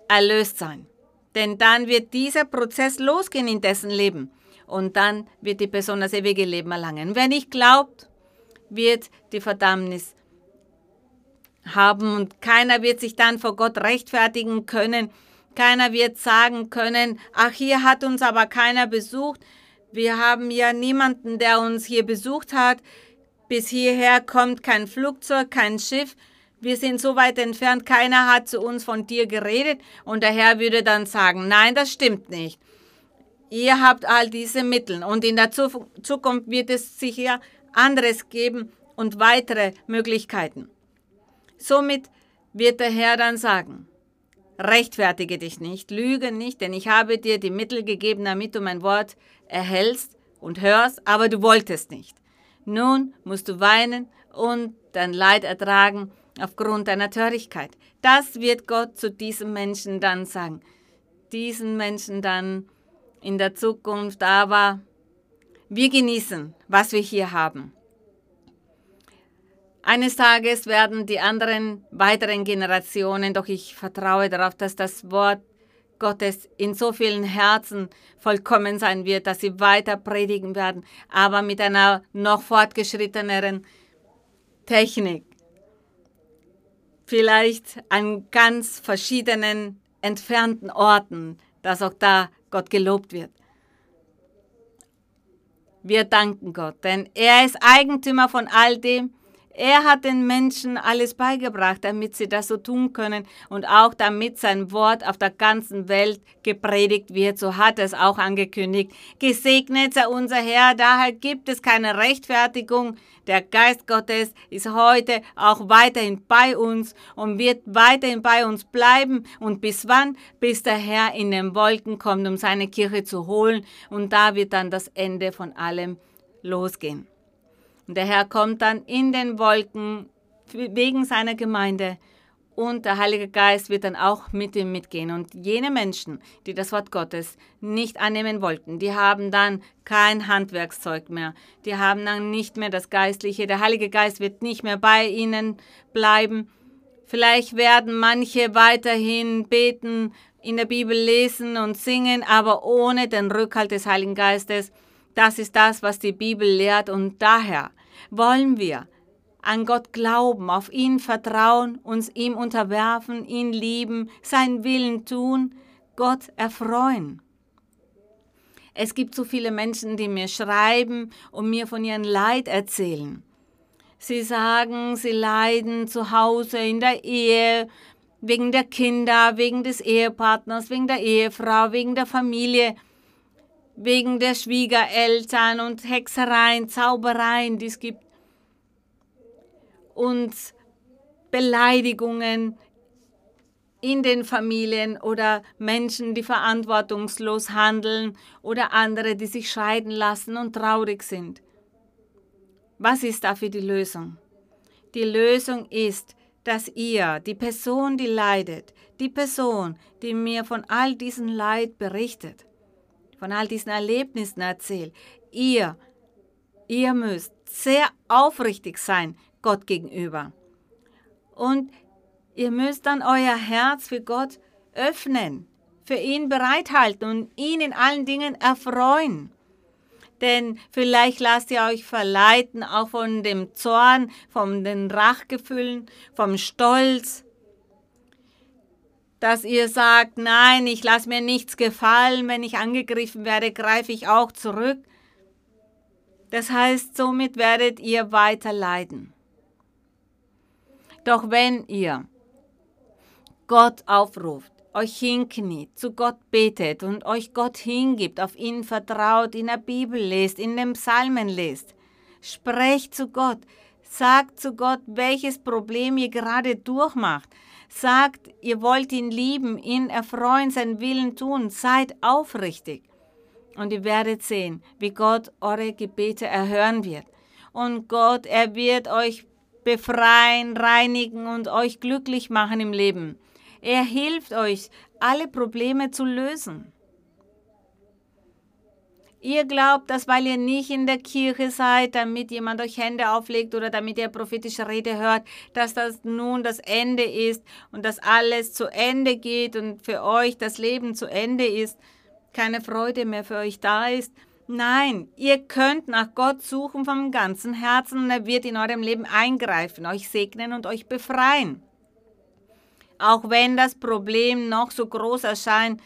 erlöst sein. Denn dann wird dieser Prozess losgehen in dessen Leben. und dann wird die Person das ewige Leben erlangen. Wer nicht glaubt, wird die Verdammnis haben und keiner wird sich dann vor Gott rechtfertigen können. Keiner wird sagen können, ach, hier hat uns aber keiner besucht. Wir haben ja niemanden, der uns hier besucht hat. Bis hierher kommt kein Flugzeug, kein Schiff. Wir sind so weit entfernt, keiner hat zu uns von dir geredet. Und der Herr würde dann sagen, nein, das stimmt nicht. Ihr habt all diese Mittel und in der Zukunft wird es sicher anderes geben und weitere Möglichkeiten. Somit wird der Herr dann sagen, rechtfertige dich nicht, lüge nicht, denn ich habe dir die Mittel gegeben, damit du mein Wort erhältst und hörst, aber du wolltest nicht. Nun musst du weinen und dein Leid ertragen aufgrund deiner Törigkeit. Das wird Gott zu diesem Menschen dann sagen. Diesen Menschen dann in der Zukunft, aber wir genießen, was wir hier haben. Eines Tages werden die anderen weiteren Generationen, doch ich vertraue darauf, dass das Wort Gottes in so vielen Herzen vollkommen sein wird, dass sie weiter predigen werden, aber mit einer noch fortgeschritteneren Technik. Vielleicht an ganz verschiedenen, entfernten Orten, dass auch da Gott gelobt wird. Wir danken Gott, denn er ist Eigentümer von all dem, er hat den Menschen alles beigebracht, damit sie das so tun können und auch damit sein Wort auf der ganzen Welt gepredigt wird. So hat es auch angekündigt. Gesegnet sei unser Herr, daher gibt es keine Rechtfertigung. Der Geist Gottes ist heute auch weiterhin bei uns und wird weiterhin bei uns bleiben. Und bis wann? Bis der Herr in den Wolken kommt, um seine Kirche zu holen. Und da wird dann das Ende von allem losgehen. Und der Herr kommt dann in den Wolken wegen seiner Gemeinde und der Heilige Geist wird dann auch mit ihm mitgehen. Und jene Menschen, die das Wort Gottes nicht annehmen wollten, die haben dann kein Handwerkszeug mehr. Die haben dann nicht mehr das Geistliche. Der Heilige Geist wird nicht mehr bei ihnen bleiben. Vielleicht werden manche weiterhin beten, in der Bibel lesen und singen, aber ohne den Rückhalt des Heiligen Geistes. Das ist das, was die Bibel lehrt und daher wollen wir an Gott glauben, auf ihn vertrauen, uns ihm unterwerfen, ihn lieben, seinen Willen tun, Gott erfreuen. Es gibt so viele Menschen, die mir schreiben und mir von ihrem Leid erzählen. Sie sagen, sie leiden zu Hause, in der Ehe, wegen der Kinder, wegen des Ehepartners, wegen der Ehefrau, wegen der Familie wegen der Schwiegereltern und Hexereien, Zaubereien, die es gibt und Beleidigungen in den Familien oder Menschen, die verantwortungslos handeln oder andere, die sich scheiden lassen und traurig sind. Was ist dafür die Lösung? Die Lösung ist, dass ihr, die Person, die leidet, die Person, die mir von all diesem Leid berichtet, von all diesen Erlebnissen erzählt. Ihr, ihr müsst sehr aufrichtig sein Gott gegenüber. Und ihr müsst dann euer Herz für Gott öffnen, für ihn bereithalten und ihn in allen Dingen erfreuen. Denn vielleicht lasst ihr euch verleiten, auch von dem Zorn, von den Rachgefühlen, vom Stolz, dass ihr sagt, nein, ich lasse mir nichts gefallen, wenn ich angegriffen werde, greife ich auch zurück. Das heißt, somit werdet ihr weiter leiden. Doch wenn ihr Gott aufruft, euch hinkniet, zu Gott betet und euch Gott hingibt, auf ihn vertraut, in der Bibel lest, in den Psalmen lest, sprecht zu Gott, sagt zu Gott, welches Problem ihr gerade durchmacht, Sagt, ihr wollt ihn lieben, ihn erfreuen, seinen Willen tun. Seid aufrichtig. Und ihr werdet sehen, wie Gott eure Gebete erhören wird. Und Gott, er wird euch befreien, reinigen und euch glücklich machen im Leben. Er hilft euch, alle Probleme zu lösen. Ihr glaubt, dass weil ihr nicht in der Kirche seid, damit jemand euch Hände auflegt oder damit ihr prophetische Rede hört, dass das nun das Ende ist und dass alles zu Ende geht und für euch das Leben zu Ende ist, keine Freude mehr für euch da ist. Nein, ihr könnt nach Gott suchen vom ganzen Herzen und er wird in eurem Leben eingreifen, euch segnen und euch befreien. Auch wenn das Problem noch so groß erscheint,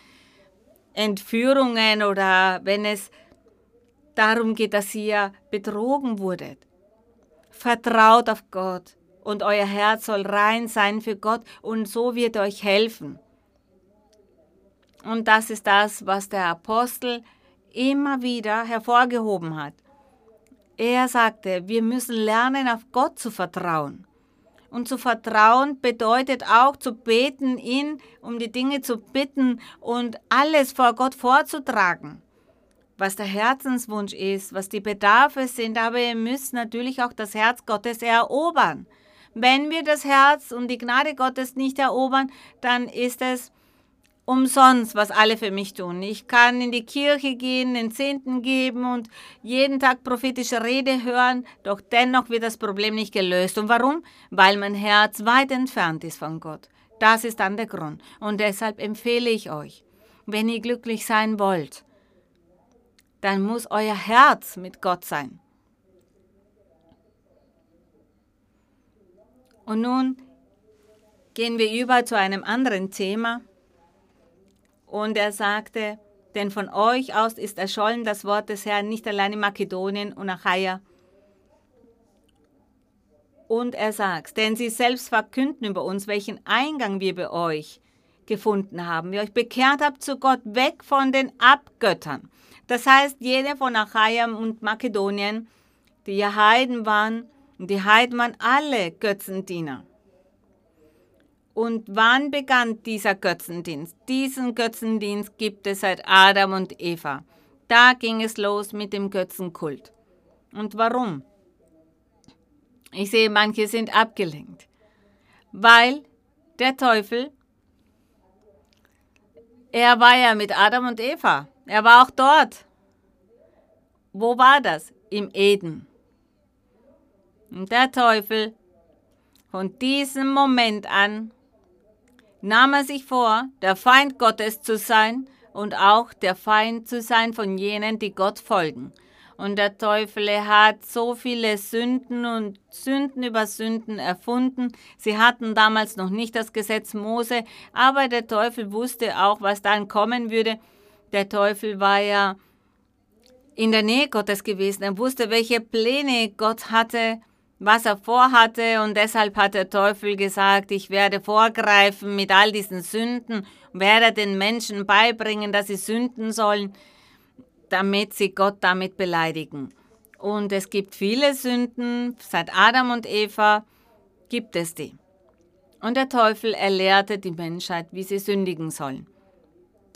Entführungen oder wenn es darum geht, dass ihr betrogen wurdet. Vertraut auf Gott und euer Herz soll rein sein für Gott und so wird euch helfen. Und das ist das, was der Apostel immer wieder hervorgehoben hat. Er sagte, wir müssen lernen, auf Gott zu vertrauen. Und zu vertrauen bedeutet auch zu beten, ihn um die Dinge zu bitten und alles vor Gott vorzutragen, was der Herzenswunsch ist, was die Bedarfe sind. Aber ihr müsst natürlich auch das Herz Gottes erobern. Wenn wir das Herz und die Gnade Gottes nicht erobern, dann ist es umsonst, was alle für mich tun. Ich kann in die Kirche gehen, den Zehnten geben und jeden Tag prophetische Rede hören, doch dennoch wird das Problem nicht gelöst. Und warum? Weil mein Herz weit entfernt ist von Gott. Das ist dann der Grund. Und deshalb empfehle ich euch, wenn ihr glücklich sein wollt, dann muss euer Herz mit Gott sein. Und nun gehen wir über zu einem anderen Thema. Und er sagte, denn von euch aus ist erschollen das Wort des Herrn nicht allein in Makedonien und Achaia. Und er sagt, denn sie selbst verkünden über uns, welchen Eingang wir bei euch gefunden haben, wie euch bekehrt habt zu Gott, weg von den Abgöttern. Das heißt, jeder von Achaia und Makedonien, die Heiden waren, die Heiden waren alle Götzendiener. Und wann begann dieser Götzendienst? Diesen Götzendienst gibt es seit Adam und Eva. Da ging es los mit dem Götzenkult. Und warum? Ich sehe, manche sind abgelenkt. Weil der Teufel, er war ja mit Adam und Eva. Er war auch dort. Wo war das? Im Eden. Und der Teufel, von diesem Moment an, nahm er sich vor, der Feind Gottes zu sein und auch der Feind zu sein von jenen, die Gott folgen. Und der Teufel hat so viele Sünden und Sünden über Sünden erfunden. Sie hatten damals noch nicht das Gesetz Mose, aber der Teufel wusste auch, was dann kommen würde. Der Teufel war ja in der Nähe Gottes gewesen. Er wusste, welche Pläne Gott hatte was er vorhatte und deshalb hat der Teufel gesagt, ich werde vorgreifen mit all diesen Sünden werde den Menschen beibringen, dass sie sünden sollen, damit sie Gott damit beleidigen. Und es gibt viele Sünden, seit Adam und Eva gibt es die. Und der Teufel erlehrte die Menschheit, wie sie sündigen sollen.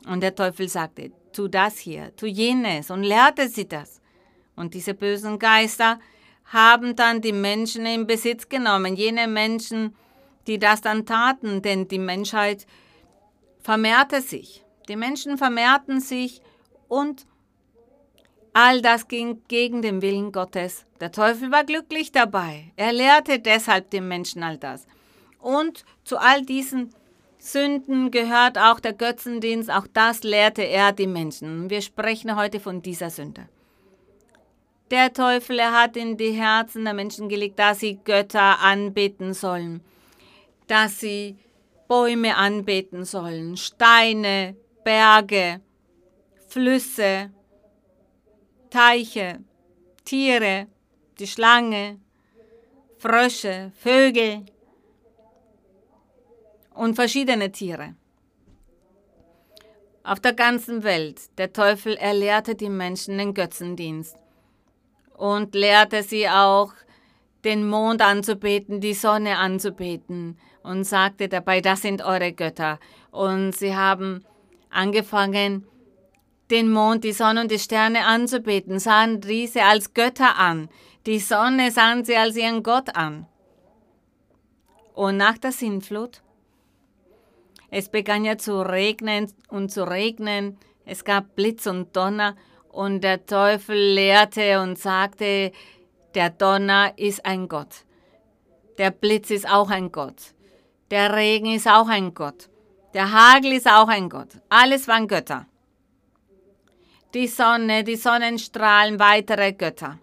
Und der Teufel sagte, tu das hier, tu jenes und lehrte sie das. Und diese bösen Geister haben dann die Menschen in Besitz genommen, jene Menschen, die das dann taten, denn die Menschheit vermehrte sich. Die Menschen vermehrten sich und all das ging gegen den Willen Gottes. Der Teufel war glücklich dabei. Er lehrte deshalb den Menschen all das. Und zu all diesen Sünden gehört auch der Götzendienst, auch das lehrte er die Menschen. Wir sprechen heute von dieser Sünde. Der Teufel, er hat in die Herzen der Menschen gelegt, dass sie Götter anbeten sollen, dass sie Bäume anbeten sollen, Steine, Berge, Flüsse, Teiche, Tiere, die Schlange, Frösche, Vögel und verschiedene Tiere. Auf der ganzen Welt, der Teufel erlehrte die Menschen den Götzendienst und lehrte sie auch, den Mond anzubeten, die Sonne anzubeten und sagte dabei, das sind eure Götter. Und sie haben angefangen, den Mond, die Sonne und die Sterne anzubeten, sahen diese als Götter an. Die Sonne sahen sie als ihren Gott an. Und nach der Sintflut, es begann ja zu regnen und zu regnen, es gab Blitz und Donner und der Teufel lehrte und sagte, der Donner ist ein Gott. Der Blitz ist auch ein Gott. Der Regen ist auch ein Gott. Der Hagel ist auch ein Gott. Alles waren Götter. die Sonne, die Sonnenstrahlen, weitere Götter.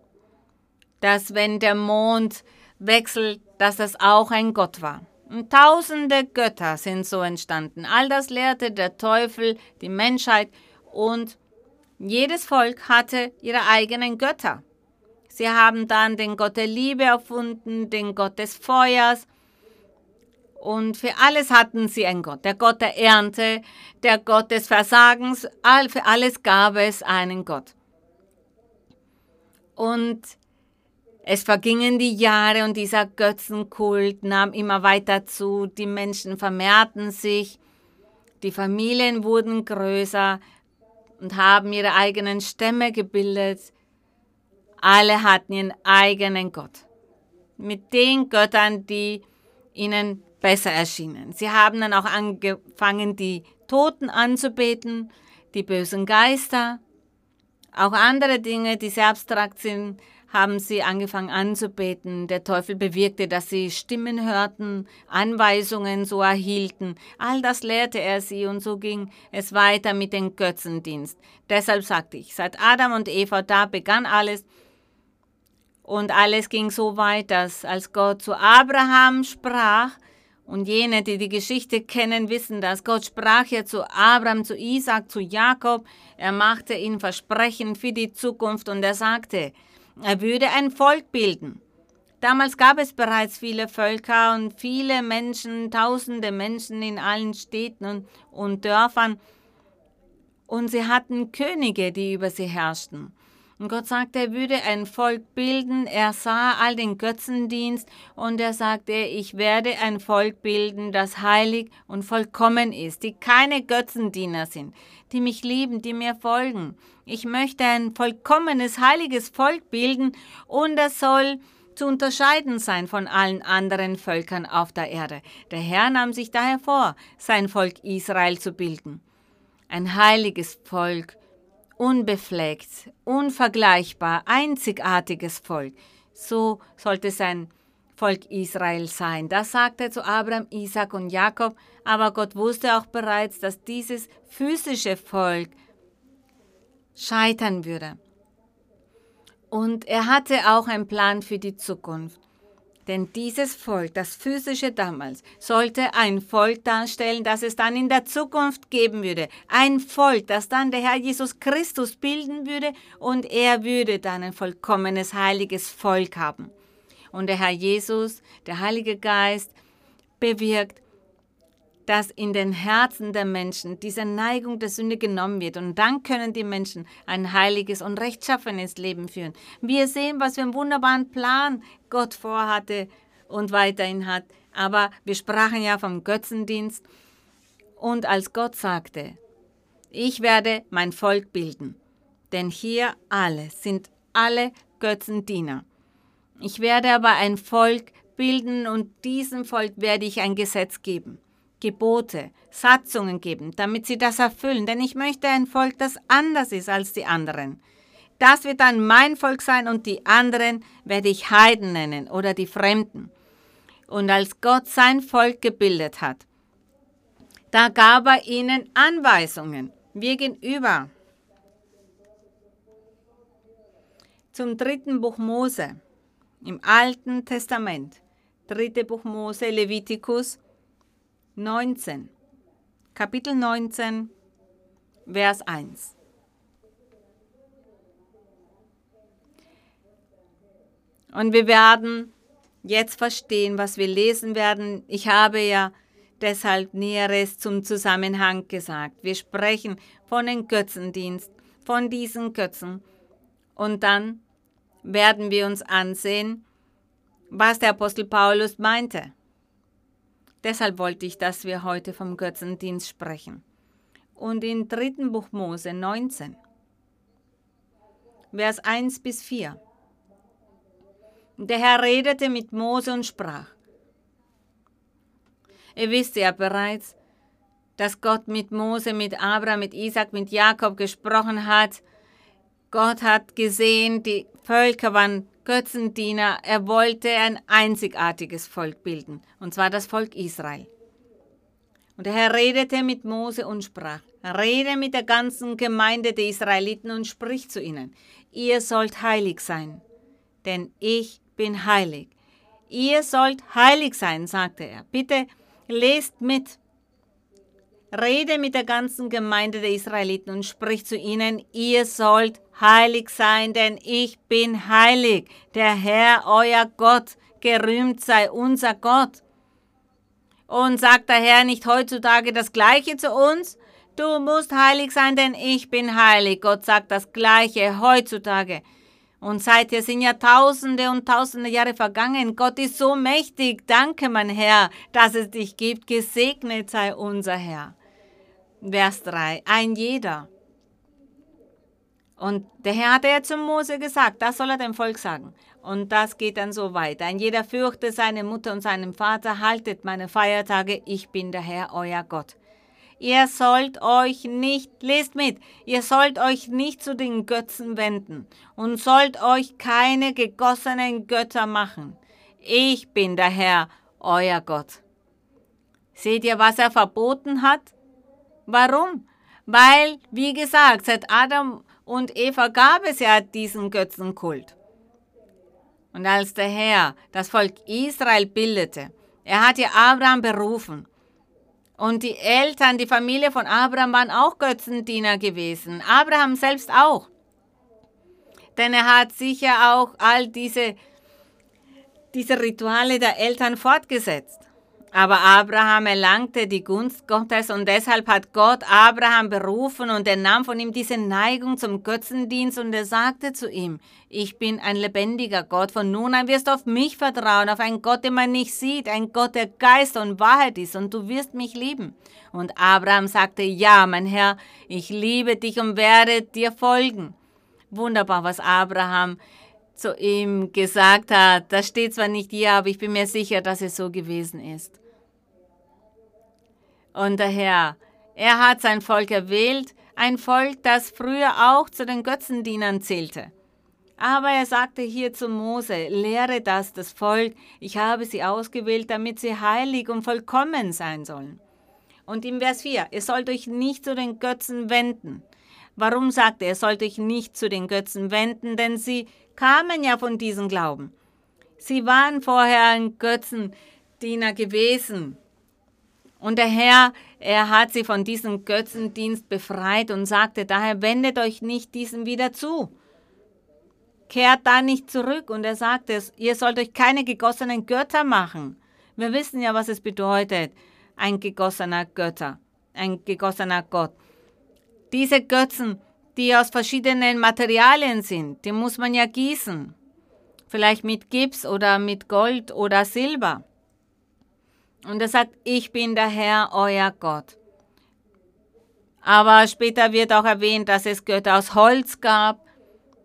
Dass wenn der Mond wechselt, dass das auch ein Gott war. Tausende Götter sind so entstanden. All das lehrte der Teufel, die Menschheit und jedes Volk hatte ihre eigenen Götter. Sie haben dann den Gott der Liebe erfunden, den Gott des Feuers. Und für alles hatten sie einen Gott. Der Gott der Ernte, der Gott des Versagens, für alles gab es einen Gott. Und es vergingen die Jahre und dieser Götzenkult nahm immer weiter zu. Die Menschen vermehrten sich, die Familien wurden größer und haben ihre eigenen Stämme gebildet. Alle hatten ihren eigenen Gott. Mit den Göttern, die ihnen besser erschienen. Sie haben dann auch angefangen, die Toten anzubeten, die bösen Geister, auch andere Dinge, die sehr abstrakt sind, haben sie angefangen anzubeten. Der Teufel bewirkte, dass sie Stimmen hörten, Anweisungen so erhielten. All das lehrte er sie und so ging es weiter mit dem Götzendienst. Deshalb sagte ich, seit Adam und Eva da begann alles und alles ging so weit, dass als Gott zu Abraham sprach, und jene, die die Geschichte kennen, wissen das. Gott sprach ja zu Abraham, zu Isaac, zu Jakob. Er machte ihnen Versprechen für die Zukunft und er sagte, er würde ein Volk bilden. Damals gab es bereits viele Völker und viele Menschen, tausende Menschen in allen Städten und, und Dörfern. Und sie hatten Könige, die über sie herrschten. Und Gott sagte, er würde ein Volk bilden. Er sah all den Götzendienst und er sagte, ich werde ein Volk bilden, das heilig und vollkommen ist, die keine Götzendiener sind, die mich lieben, die mir folgen. Ich möchte ein vollkommenes, heiliges Volk bilden und es soll zu unterscheiden sein von allen anderen Völkern auf der Erde. Der Herr nahm sich daher vor, sein Volk Israel zu bilden. Ein heiliges Volk, unbefleckt, unvergleichbar, einzigartiges Volk. So sollte sein Volk Israel sein. Das sagte er zu Abraham, Isaac und Jakob, aber Gott wusste auch bereits, dass dieses physische Volk scheitern würde. Und er hatte auch einen Plan für die Zukunft. Denn dieses Volk, das physische damals, sollte ein Volk darstellen, das es dann in der Zukunft geben würde. Ein Volk, das dann der Herr Jesus Christus bilden würde und er würde dann ein vollkommenes, heiliges Volk haben. Und der Herr Jesus, der Heilige Geist, bewirkt, dass in den Herzen der Menschen diese Neigung der Sünde genommen wird. Und dann können die Menschen ein heiliges und rechtschaffenes Leben führen. Wir sehen, was für einen wunderbaren Plan Gott vorhatte und weiterhin hat. Aber wir sprachen ja vom Götzendienst. Und als Gott sagte, ich werde mein Volk bilden, denn hier alle sind alle Götzendiener. Ich werde aber ein Volk bilden und diesem Volk werde ich ein Gesetz geben. Gebote, Satzungen geben, damit sie das erfüllen. Denn ich möchte ein Volk, das anders ist als die anderen. Das wird dann mein Volk sein und die anderen werde ich Heiden nennen oder die Fremden. Und als Gott sein Volk gebildet hat, da gab er ihnen Anweisungen. Wir gehen über zum dritten Buch Mose im Alten Testament. Dritte Buch Mose, Levitikus 19. Kapitel 19, Vers 1. Und wir werden jetzt verstehen, was wir lesen werden. Ich habe ja deshalb Näheres zum Zusammenhang gesagt. Wir sprechen von den Götzendienst, von diesen Götzen. Und dann werden wir uns ansehen, was der Apostel Paulus meinte. Deshalb wollte ich, dass wir heute vom Götzendienst sprechen. Und im dritten Buch Mose 19, Vers 1 bis 4. Der Herr redete mit Mose und sprach. Ihr wisst ja bereits, dass Gott mit Mose, mit Abraham, mit Isaac, mit Jakob gesprochen hat. Gott hat gesehen, die Völker waren Götzendiener, er wollte ein einzigartiges Volk bilden, und zwar das Volk Israel. Und der Herr redete mit Mose und sprach, rede mit der ganzen Gemeinde der Israeliten und sprich zu ihnen. Ihr sollt heilig sein, denn ich bin heilig. Ihr sollt heilig sein, sagte er. Bitte lest mit. Rede mit der ganzen Gemeinde der Israeliten und sprich zu ihnen, ihr sollt heilig sein, denn ich bin heilig. Der Herr, euer Gott, gerühmt sei unser Gott. Und sagt der Herr nicht heutzutage das Gleiche zu uns? Du musst heilig sein, denn ich bin heilig. Gott sagt das Gleiche heutzutage. Und seither sind ja tausende und tausende Jahre vergangen. Gott ist so mächtig. Danke, mein Herr, dass es dich gibt. Gesegnet sei unser Herr. Vers 3. Ein jeder. Und der Herr hatte ja zum Mose gesagt, das soll er dem Volk sagen. Und das geht dann so weiter. Ein jeder fürchte seine Mutter und seinen Vater, haltet meine Feiertage, ich bin der Herr, euer Gott. Ihr sollt euch nicht, lest mit, ihr sollt euch nicht zu den Götzen wenden und sollt euch keine gegossenen Götter machen. Ich bin der Herr, euer Gott. Seht ihr, was er verboten hat? Warum? Weil, wie gesagt, seit Adam und Eva gab es ja diesen Götzenkult. Und als der Herr das Volk Israel bildete, er hat ja Abraham berufen. Und die Eltern, die Familie von Abraham waren auch Götzendiener gewesen. Abraham selbst auch. Denn er hat sicher auch all diese, diese Rituale der Eltern fortgesetzt. Aber Abraham erlangte die Gunst Gottes und deshalb hat Gott Abraham berufen und er nahm von ihm diese Neigung zum Götzendienst und er sagte zu ihm, ich bin ein lebendiger Gott, von nun an wirst du auf mich vertrauen, auf einen Gott, den man nicht sieht, ein Gott, der Geist und Wahrheit ist und du wirst mich lieben. Und Abraham sagte, ja, mein Herr, ich liebe dich und werde dir folgen. Wunderbar, was Abraham zu ihm gesagt hat. Das steht zwar nicht hier, aber ich bin mir sicher, dass es so gewesen ist. Und der Herr, er hat sein Volk erwählt, ein Volk, das früher auch zu den Götzendienern zählte. Aber er sagte hier zu Mose, lehre das das Volk, ich habe sie ausgewählt, damit sie heilig und vollkommen sein sollen. Und im Vers 4, ihr sollt euch nicht zu den Götzen wenden. Warum sagt er, ihr sollt euch nicht zu den Götzen wenden? Denn sie kamen ja von diesem Glauben. Sie waren vorher ein Götzendiener gewesen. Und der Herr, er hat sie von diesem Götzendienst befreit und sagte, daher wendet euch nicht diesem wieder zu. Kehrt da nicht zurück. Und er sagte, ihr sollt euch keine gegossenen Götter machen. Wir wissen ja, was es bedeutet, ein gegossener Götter, ein gegossener Gott. Diese Götzen, die aus verschiedenen Materialien sind, die muss man ja gießen. Vielleicht mit Gips oder mit Gold oder Silber. Und er sagt, ich bin der Herr, euer Gott. Aber später wird auch erwähnt, dass es Götter aus Holz gab,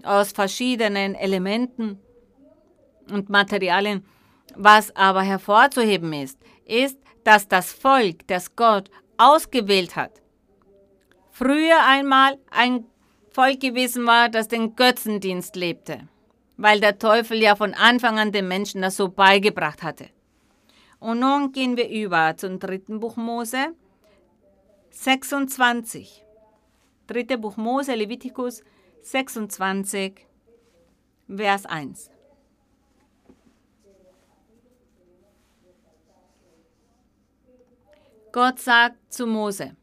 aus verschiedenen Elementen und Materialien. Was aber hervorzuheben ist, ist, dass das Volk, das Gott ausgewählt hat, früher einmal ein Volk gewesen war, das den Götzendienst lebte, weil der Teufel ja von Anfang an den Menschen das so beigebracht hatte. Und nun gehen wir über zum dritten Buch Mose 26. Dritte Buch Mose, Levitikus 26, Vers 1. Gott sagt zu Mose,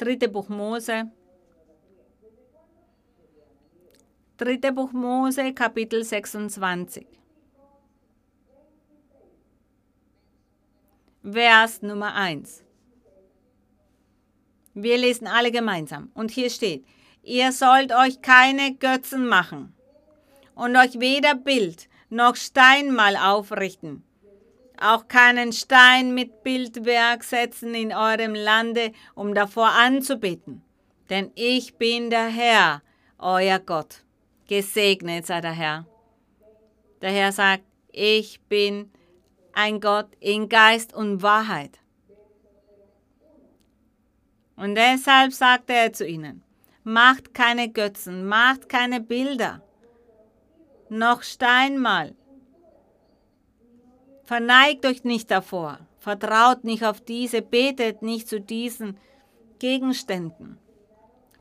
dritte Buch Mose, Dritte Buch Mose, Kapitel 26. Vers Nummer 1. Wir lesen alle gemeinsam. Und hier steht, ihr sollt euch keine Götzen machen und euch weder Bild noch Steinmal aufrichten, auch keinen Stein mit Bildwerk setzen in eurem Lande, um davor anzubeten. Denn ich bin der Herr, euer Gott. Gesegnet sei der Herr. Der Herr sagt, ich bin ein Gott in Geist und Wahrheit. Und deshalb sagte er zu ihnen, macht keine Götzen, macht keine Bilder, noch Steinmal. Verneigt euch nicht davor, Vertraut nicht auf diese, betet nicht zu diesen Gegenständen.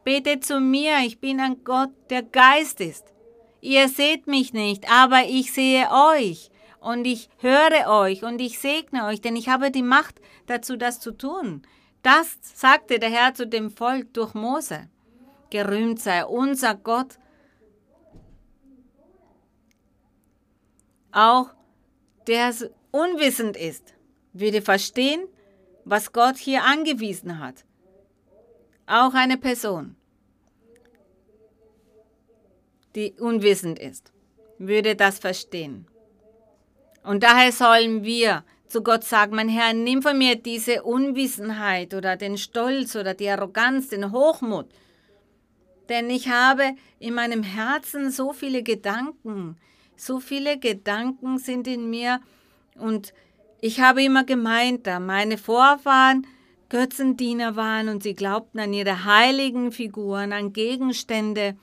Betet zu mir, ich bin ein Gott, der Geist ist. Ihr seht mich nicht, aber ich sehe euch und ich höre euch und ich segne euch, denn ich habe die Macht dazu, das zu tun. Das sagte der Herr zu dem Volk durch Mose. Gerühmt sei unser Gott. Auch der unwissend ist, würde verstehen, was Gott hier angewiesen hat. Auch eine Person, die unwissend ist, würde das verstehen. Und daher sollen wir zu Gott sagen, mein Herr, nimm von mir diese Unwissenheit oder den Stolz oder die Arroganz, den Hochmut. Denn ich habe in meinem Herzen so viele Gedanken, so viele Gedanken sind in mir und ich habe immer gemeint, da meine Vorfahren Götzendiener waren und sie glaubten an ihre heiligen Figuren, an Gegenstände,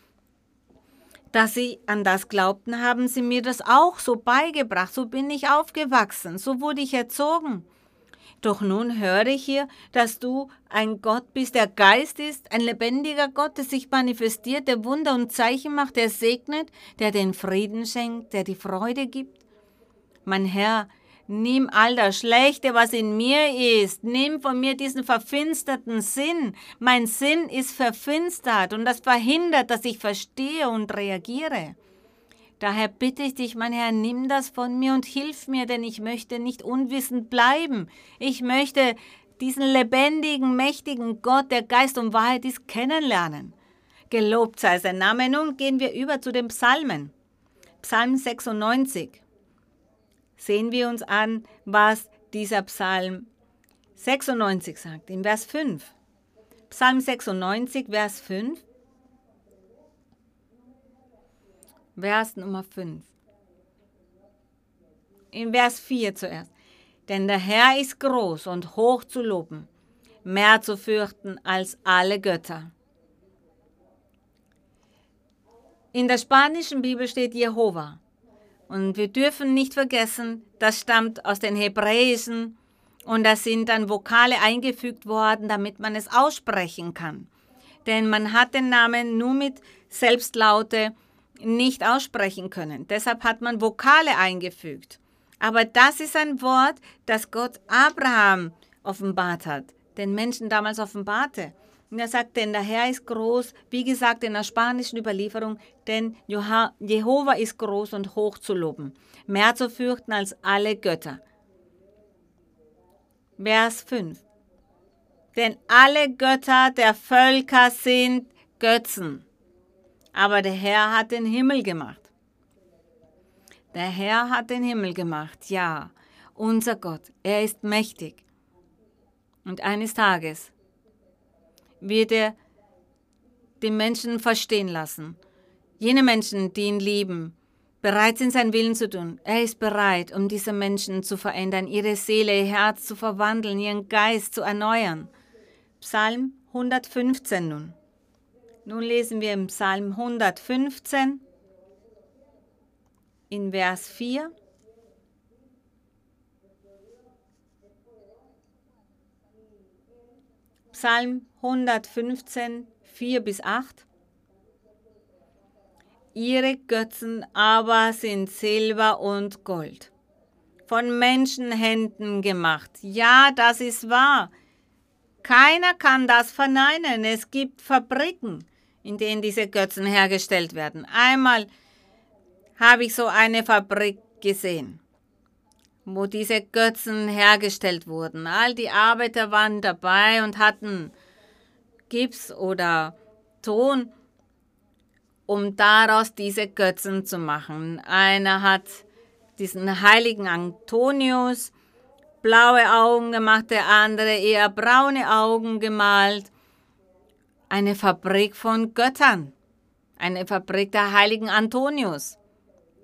dass sie an das glaubten, haben sie mir das auch so beigebracht. So bin ich aufgewachsen, so wurde ich erzogen. Doch nun höre ich hier, dass du ein Gott bist, der Geist ist, ein lebendiger Gott, der sich manifestiert, der Wunder und Zeichen macht, der segnet, der den Frieden schenkt, der die Freude gibt. Mein Herr, Nimm all das Schlechte, was in mir ist. Nimm von mir diesen verfinsterten Sinn. Mein Sinn ist verfinstert und das verhindert, dass ich verstehe und reagiere. Daher bitte ich dich, mein Herr, nimm das von mir und hilf mir, denn ich möchte nicht unwissend bleiben. Ich möchte diesen lebendigen, mächtigen Gott, der Geist und Wahrheit ist, kennenlernen. Gelobt sei sein Name. Nun gehen wir über zu den Psalmen. Psalm 96 sehen wir uns an, was dieser Psalm 96 sagt, in Vers 5. Psalm 96, Vers 5. Vers Nummer 5. In Vers 4 zuerst. Denn der Herr ist groß und hoch zu loben, mehr zu fürchten als alle Götter. In der spanischen Bibel steht Jehova. Und wir dürfen nicht vergessen, das stammt aus den Hebräischen und da sind dann Vokale eingefügt worden, damit man es aussprechen kann. Denn man hat den Namen nur mit Selbstlaute nicht aussprechen können. Deshalb hat man Vokale eingefügt. Aber das ist ein Wort, das Gott Abraham offenbart hat, den Menschen damals offenbarte. Und er sagt, denn der Herr ist groß, wie gesagt in der spanischen Überlieferung, denn Jehova ist groß und hoch zu loben, mehr zu fürchten als alle Götter. Vers 5. Denn alle Götter der Völker sind Götzen, aber der Herr hat den Himmel gemacht. Der Herr hat den Himmel gemacht, ja, unser Gott, er ist mächtig. Und eines Tages wird er den Menschen verstehen lassen. Jene Menschen, die ihn lieben, bereit sind, seinen Willen zu tun. Er ist bereit, um diese Menschen zu verändern, ihre Seele, ihr Herz zu verwandeln, ihren Geist zu erneuern. Psalm 115 nun. Nun lesen wir im Psalm 115 in Vers 4. Psalm 115, 4 bis 8. Ihre Götzen aber sind Silber und Gold, von Menschenhänden gemacht. Ja, das ist wahr. Keiner kann das verneinen. Es gibt Fabriken, in denen diese Götzen hergestellt werden. Einmal habe ich so eine Fabrik gesehen wo diese Götzen hergestellt wurden. All die Arbeiter waren dabei und hatten Gips oder Ton, um daraus diese Götzen zu machen. Einer hat diesen heiligen Antonius blaue Augen gemacht, der andere eher braune Augen gemalt. Eine Fabrik von Göttern, eine Fabrik der heiligen Antonius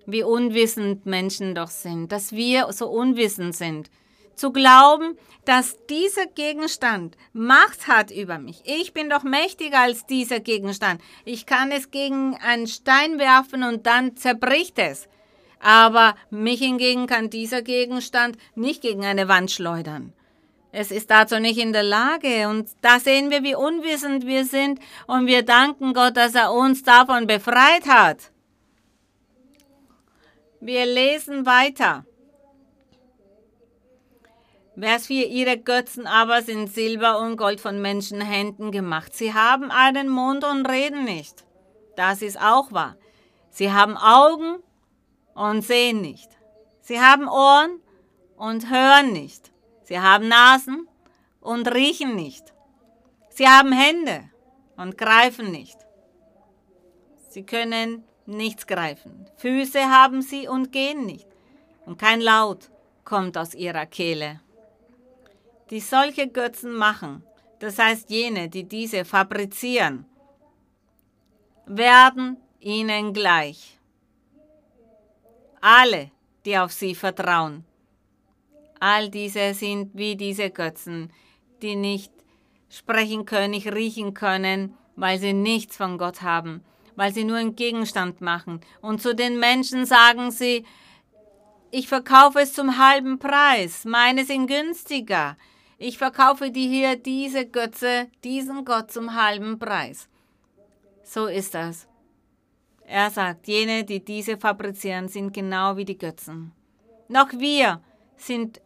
wie unwissend Menschen doch sind, dass wir so unwissend sind. Zu glauben, dass dieser Gegenstand Macht hat über mich. Ich bin doch mächtiger als dieser Gegenstand. Ich kann es gegen einen Stein werfen und dann zerbricht es. Aber mich hingegen kann dieser Gegenstand nicht gegen eine Wand schleudern. Es ist dazu nicht in der Lage. Und da sehen wir, wie unwissend wir sind. Und wir danken Gott, dass er uns davon befreit hat. Wir lesen weiter. Vers 4. Ihre Götzen aber sind Silber und Gold von Menschenhänden gemacht. Sie haben einen Mund und reden nicht. Das ist auch wahr. Sie haben Augen und sehen nicht. Sie haben Ohren und hören nicht. Sie haben Nasen und riechen nicht. Sie haben Hände und greifen nicht. Sie können nichts greifen. Füße haben sie und gehen nicht. Und kein Laut kommt aus ihrer Kehle. Die solche Götzen machen, das heißt jene, die diese fabrizieren, werden ihnen gleich. Alle, die auf sie vertrauen. All diese sind wie diese Götzen, die nicht sprechen können, nicht riechen können, weil sie nichts von Gott haben, weil sie nur einen Gegenstand machen. Und zu den Menschen sagen sie, ich verkaufe es zum halben Preis, meine sind günstiger. Ich verkaufe dir hier diese Götze, diesen Gott zum halben Preis. So ist das. Er sagt, jene, die diese fabrizieren, sind genau wie die Götzen. Noch wir sind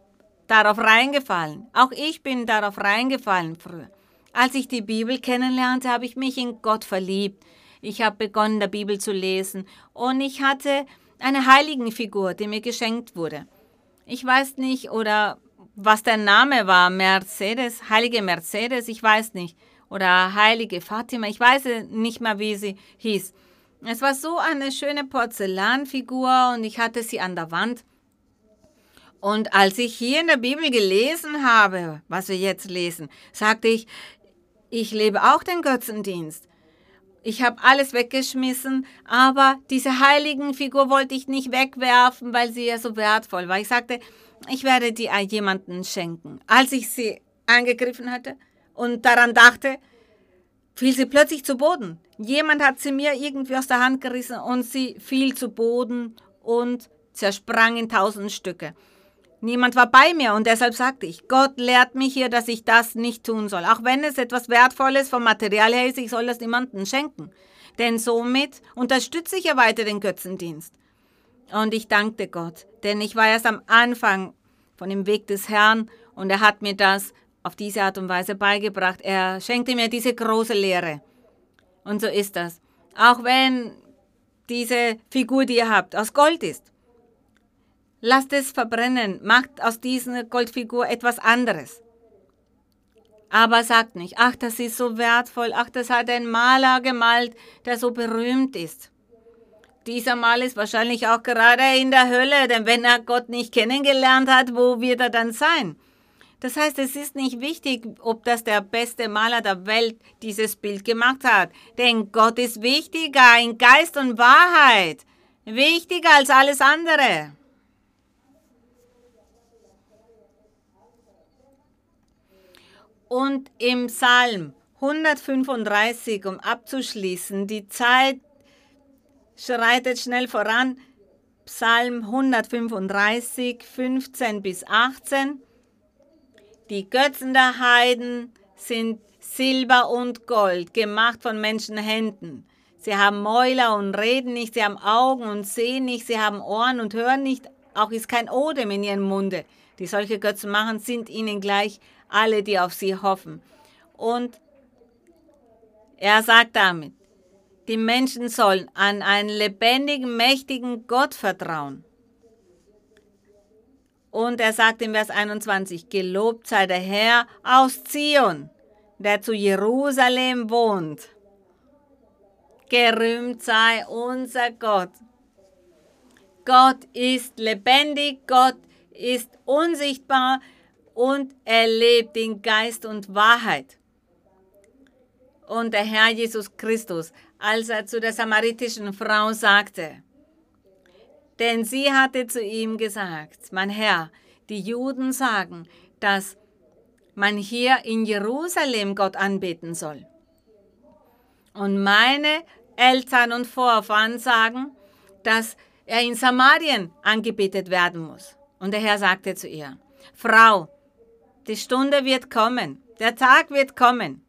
darauf reingefallen. Auch ich bin darauf reingefallen früher. Als ich die Bibel kennenlernte, habe ich mich in Gott verliebt. Ich habe begonnen, der Bibel zu lesen und ich hatte eine Heiligenfigur, die mir geschenkt wurde. Ich weiß nicht, oder was der Name war, Mercedes, heilige Mercedes, ich weiß nicht, oder heilige Fatima, ich weiß nicht mehr, wie sie hieß. Es war so eine schöne Porzellanfigur und ich hatte sie an der Wand. Und als ich hier in der Bibel gelesen habe, was wir jetzt lesen, sagte ich, ich lebe auch den Götzendienst. Ich habe alles weggeschmissen, aber diese heiligen Figur wollte ich nicht wegwerfen, weil sie ja so wertvoll war. Ich sagte, ich werde die jemanden schenken. Als ich sie angegriffen hatte und daran dachte, fiel sie plötzlich zu Boden. Jemand hat sie mir irgendwie aus der Hand gerissen und sie fiel zu Boden und zersprang in tausend Stücke. Niemand war bei mir und deshalb sagte ich, Gott lehrt mich hier, dass ich das nicht tun soll. Auch wenn es etwas Wertvolles vom Material her ist, ich soll das niemandem schenken. Denn somit unterstütze ich ja weiter den Götzendienst. Und ich dankte Gott, denn ich war erst am Anfang von dem Weg des Herrn und er hat mir das auf diese Art und Weise beigebracht. Er schenkte mir diese große Lehre. Und so ist das. Auch wenn diese Figur, die ihr habt, aus Gold ist Lasst es verbrennen, macht aus dieser Goldfigur etwas anderes. Aber sagt nicht, ach, das ist so wertvoll, ach, das hat ein Maler gemalt, der so berühmt ist. Dieser Mal ist wahrscheinlich auch gerade in der Hölle, denn wenn er Gott nicht kennengelernt hat, wo wird er dann sein? Das heißt, es ist nicht wichtig, ob das der beste Maler der Welt dieses Bild gemacht hat, denn Gott ist wichtiger in Geist und Wahrheit, wichtiger als alles andere. Und im Psalm 135, um abzuschließen, die Zeit schreitet schnell voran, Psalm 135, 15 bis 18. Die Götzen der Heiden sind Silber und Gold, gemacht von Menschenhänden. Sie haben Mäuler und reden nicht, sie haben Augen und sehen nicht, sie haben Ohren und hören nicht, auch ist kein Odem in ihrem Munde. Die solche Götzen machen, sind ihnen gleich alle, die auf sie hoffen. Und er sagt damit, die Menschen sollen an einen lebendigen, mächtigen Gott vertrauen. Und er sagt im Vers 21, gelobt sei der Herr aus Zion, der zu Jerusalem wohnt. Gerühmt sei unser Gott. Gott ist lebendig, Gott ist unsichtbar, und er lebt in Geist und Wahrheit. Und der Herr Jesus Christus, als er zu der samaritischen Frau sagte, denn sie hatte zu ihm gesagt, mein Herr, die Juden sagen, dass man hier in Jerusalem Gott anbeten soll. Und meine Eltern und Vorfahren sagen, dass er in Samarien angebetet werden muss. Und der Herr sagte zu ihr, Frau, die Stunde wird kommen, der Tag wird kommen,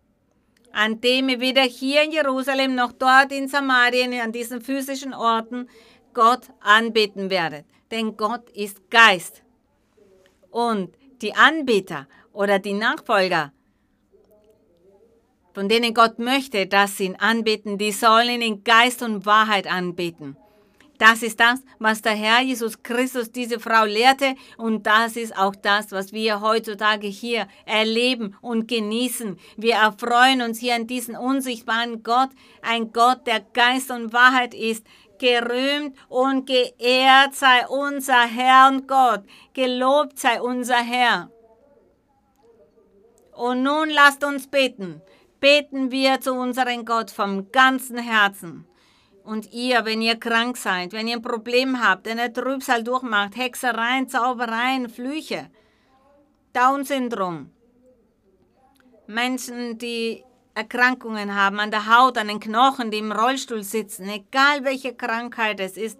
an dem ihr weder hier in Jerusalem noch dort in Samarien, an diesen physischen Orten, Gott anbeten werdet. Denn Gott ist Geist. Und die Anbeter oder die Nachfolger, von denen Gott möchte, dass sie ihn anbeten, die sollen ihn in Geist und Wahrheit anbeten. Das ist das, was der Herr Jesus Christus diese Frau lehrte und das ist auch das, was wir heutzutage hier erleben und genießen. Wir erfreuen uns hier an diesen unsichtbaren Gott, ein Gott, der Geist und Wahrheit ist. Gerühmt und geehrt sei unser Herr und Gott, gelobt sei unser Herr. Und nun lasst uns beten. Beten wir zu unserem Gott vom ganzen Herzen. Und ihr, wenn ihr krank seid, wenn ihr ein Problem habt, eine Trübsal durchmacht, Hexereien, Zaubereien, Flüche, Down-Syndrom, Menschen, die Erkrankungen haben an der Haut, an den Knochen, die im Rollstuhl sitzen, egal welche Krankheit es ist.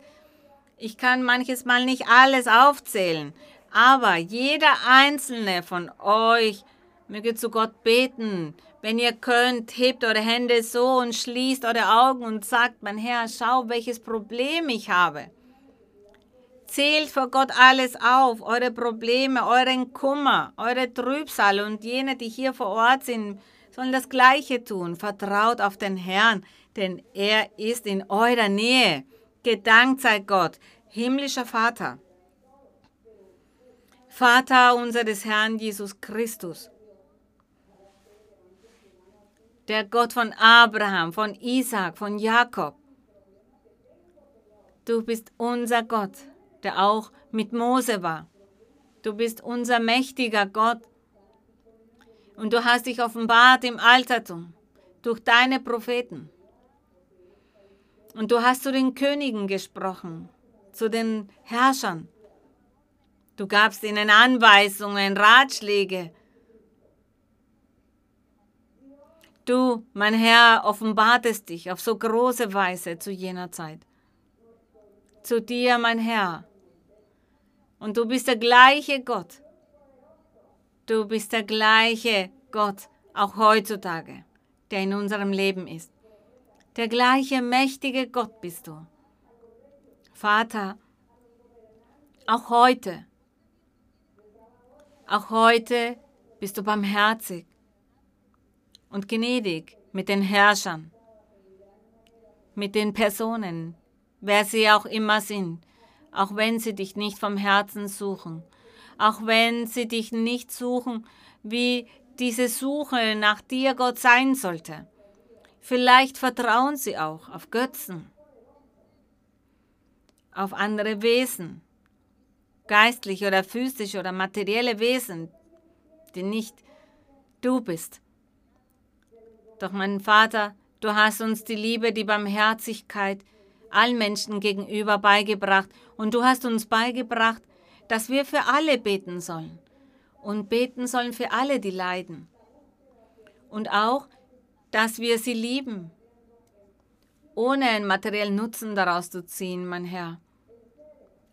Ich kann manches Mal nicht alles aufzählen, aber jeder einzelne von euch möge zu Gott beten, wenn ihr könnt, hebt eure Hände so und schließt eure Augen und sagt, mein Herr, schau, welches Problem ich habe. Zählt vor Gott alles auf, eure Probleme, euren Kummer, eure Trübsal und jene, die hier vor Ort sind, sollen das Gleiche tun. Vertraut auf den Herrn, denn er ist in eurer Nähe. Gedankt sei Gott, himmlischer Vater. Vater unseres Herrn Jesus Christus der Gott von Abraham, von Isaac, von Jakob. Du bist unser Gott, der auch mit Mose war. Du bist unser mächtiger Gott. Und du hast dich offenbart im Altertum durch deine Propheten. Und du hast zu den Königen gesprochen, zu den Herrschern. Du gabst ihnen Anweisungen, Ratschläge Du, mein Herr, offenbartest dich auf so große Weise zu jener Zeit. Zu dir, mein Herr. Und du bist der gleiche Gott. Du bist der gleiche Gott, auch heutzutage, der in unserem Leben ist. Der gleiche mächtige Gott bist du. Vater, auch heute, auch heute bist du barmherzig und gnädig mit den Herrschern, mit den Personen, wer sie auch immer sind, auch wenn sie dich nicht vom Herzen suchen, auch wenn sie dich nicht suchen, wie diese Suche nach dir Gott sein sollte. Vielleicht vertrauen sie auch auf Götzen, auf andere Wesen, geistliche oder physische oder materielle Wesen, die nicht du bist. Doch mein Vater, du hast uns die Liebe, die Barmherzigkeit allen Menschen gegenüber beigebracht und du hast uns beigebracht, dass wir für alle beten sollen und beten sollen für alle, die leiden. Und auch, dass wir sie lieben, ohne einen materiellen Nutzen daraus zu ziehen, mein Herr.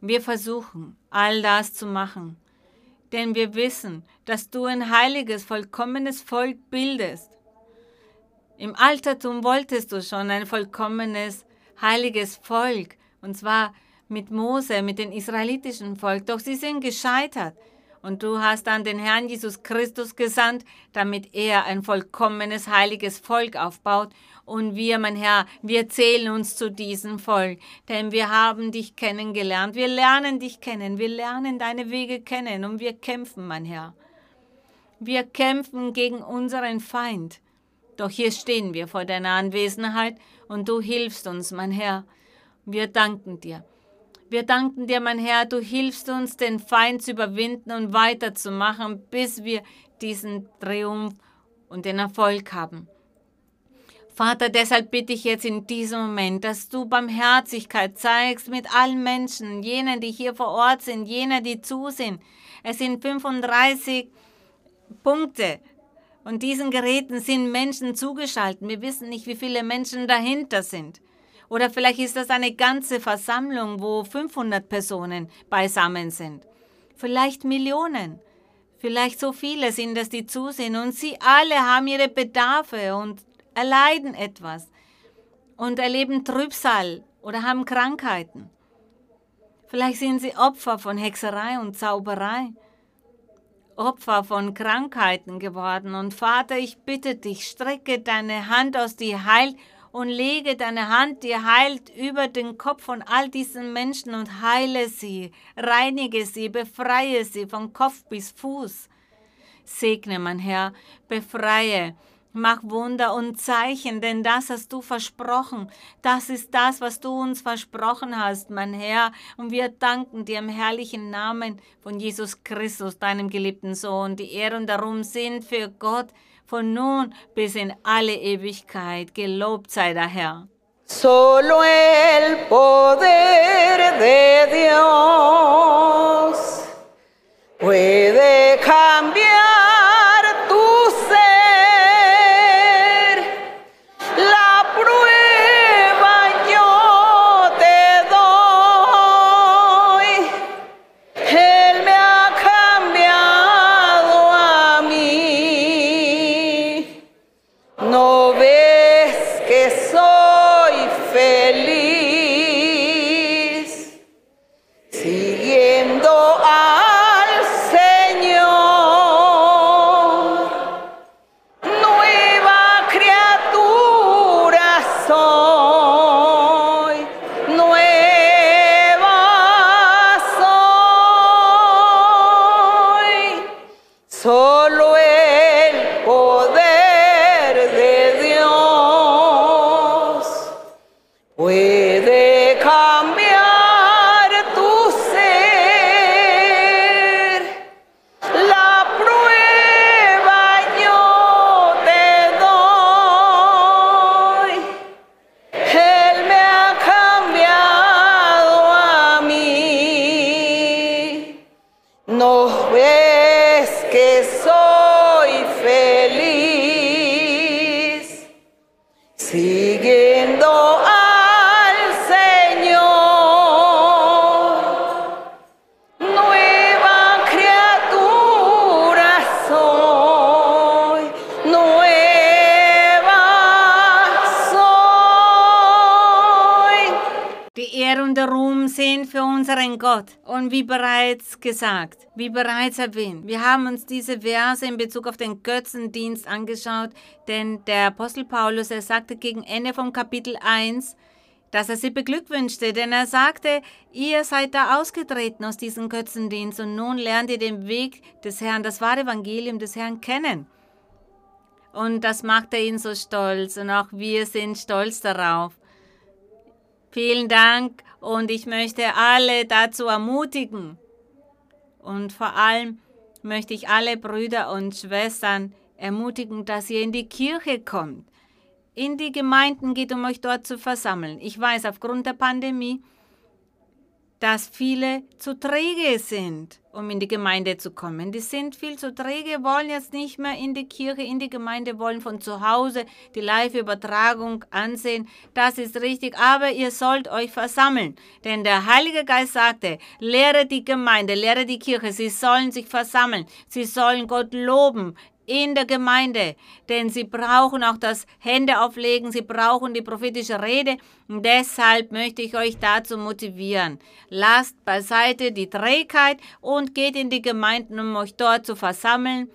Wir versuchen, all das zu machen, denn wir wissen, dass du ein heiliges, vollkommenes Volk bildest im Altertum wolltest du schon ein vollkommenes, heiliges Volk, und zwar mit Mose, mit dem israelitischen Volk, doch sie sind gescheitert. Und du hast dann den Herrn Jesus Christus gesandt, damit er ein vollkommenes, heiliges Volk aufbaut. Und wir, mein Herr, wir zählen uns zu diesem Volk, denn wir haben dich kennengelernt. Wir lernen dich kennen, wir lernen deine Wege kennen und wir kämpfen, mein Herr. Wir kämpfen gegen unseren Feind. Doch hier stehen wir vor deiner Anwesenheit und du hilfst uns, mein Herr. Wir danken dir. Wir danken dir, mein Herr, du hilfst uns, den Feind zu überwinden und weiterzumachen, bis wir diesen Triumph und den Erfolg haben. Vater, deshalb bitte ich jetzt in diesem Moment, dass du Barmherzigkeit zeigst mit allen Menschen, jenen, die hier vor Ort sind, jenen, die zusehen. Es sind 35 Punkte, und diesen Geräten sind Menschen zugeschaltet. Wir wissen nicht, wie viele Menschen dahinter sind. Oder vielleicht ist das eine ganze Versammlung, wo 500 Personen beisammen sind. Vielleicht Millionen. Vielleicht so viele sind es, die zusehen. Und sie alle haben ihre Bedarfe und erleiden etwas. Und erleben Trübsal oder haben Krankheiten. Vielleicht sind sie Opfer von Hexerei und Zauberei. Opfer von Krankheiten geworden. Und Vater, ich bitte dich, strecke deine Hand aus, die heilt und lege deine Hand, die heilt, über den Kopf von all diesen Menschen und heile sie, reinige sie, befreie sie von Kopf bis Fuß. Segne, mein Herr, befreie, mach Wunder und Zeichen, denn das hast du versprochen. Das ist das, was du uns versprochen hast, mein Herr. Und wir danken dir im herrlichen Namen von Jesus Christus, deinem geliebten Sohn. Die Ehre und darum sind für Gott von nun bis in alle Ewigkeit. Gelobt sei der Herr. Solo el poder de Dios puede cambiar puede gesagt, wie bereits erwähnt, wir haben uns diese Verse in Bezug auf den Götzendienst angeschaut, denn der Apostel Paulus, er sagte gegen Ende vom Kapitel 1, dass er sie beglückwünschte, denn er sagte, ihr seid da ausgetreten aus diesem Götzendienst und nun lernt ihr den Weg des Herrn, das wahre Evangelium des Herrn kennen. Und das machte ihn so stolz und auch wir sind stolz darauf. Vielen Dank und ich möchte alle dazu ermutigen. Und vor allem möchte ich alle Brüder und Schwestern ermutigen, dass ihr in die Kirche kommt, in die Gemeinden geht, um euch dort zu versammeln. Ich weiß aufgrund der Pandemie, dass viele zu träge sind, um in die Gemeinde zu kommen. Die sind viel zu träge, wollen jetzt nicht mehr in die Kirche, in die Gemeinde, wollen von zu Hause die Live-Übertragung ansehen. Das ist richtig, aber ihr sollt euch versammeln. Denn der Heilige Geist sagte, lehre die Gemeinde, lehre die Kirche, sie sollen sich versammeln, sie sollen Gott loben, in der Gemeinde, denn sie brauchen auch das Händeauflegen, sie brauchen die prophetische Rede. Und deshalb möchte ich euch dazu motivieren. Lasst beiseite die Trägheit und geht in die Gemeinden, um euch dort zu versammeln.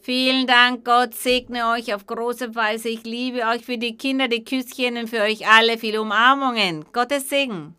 Vielen Dank, Gott segne euch auf große Weise. Ich liebe euch für die Kinder, die Küsschen und für euch alle viele Umarmungen. Gottes Segen.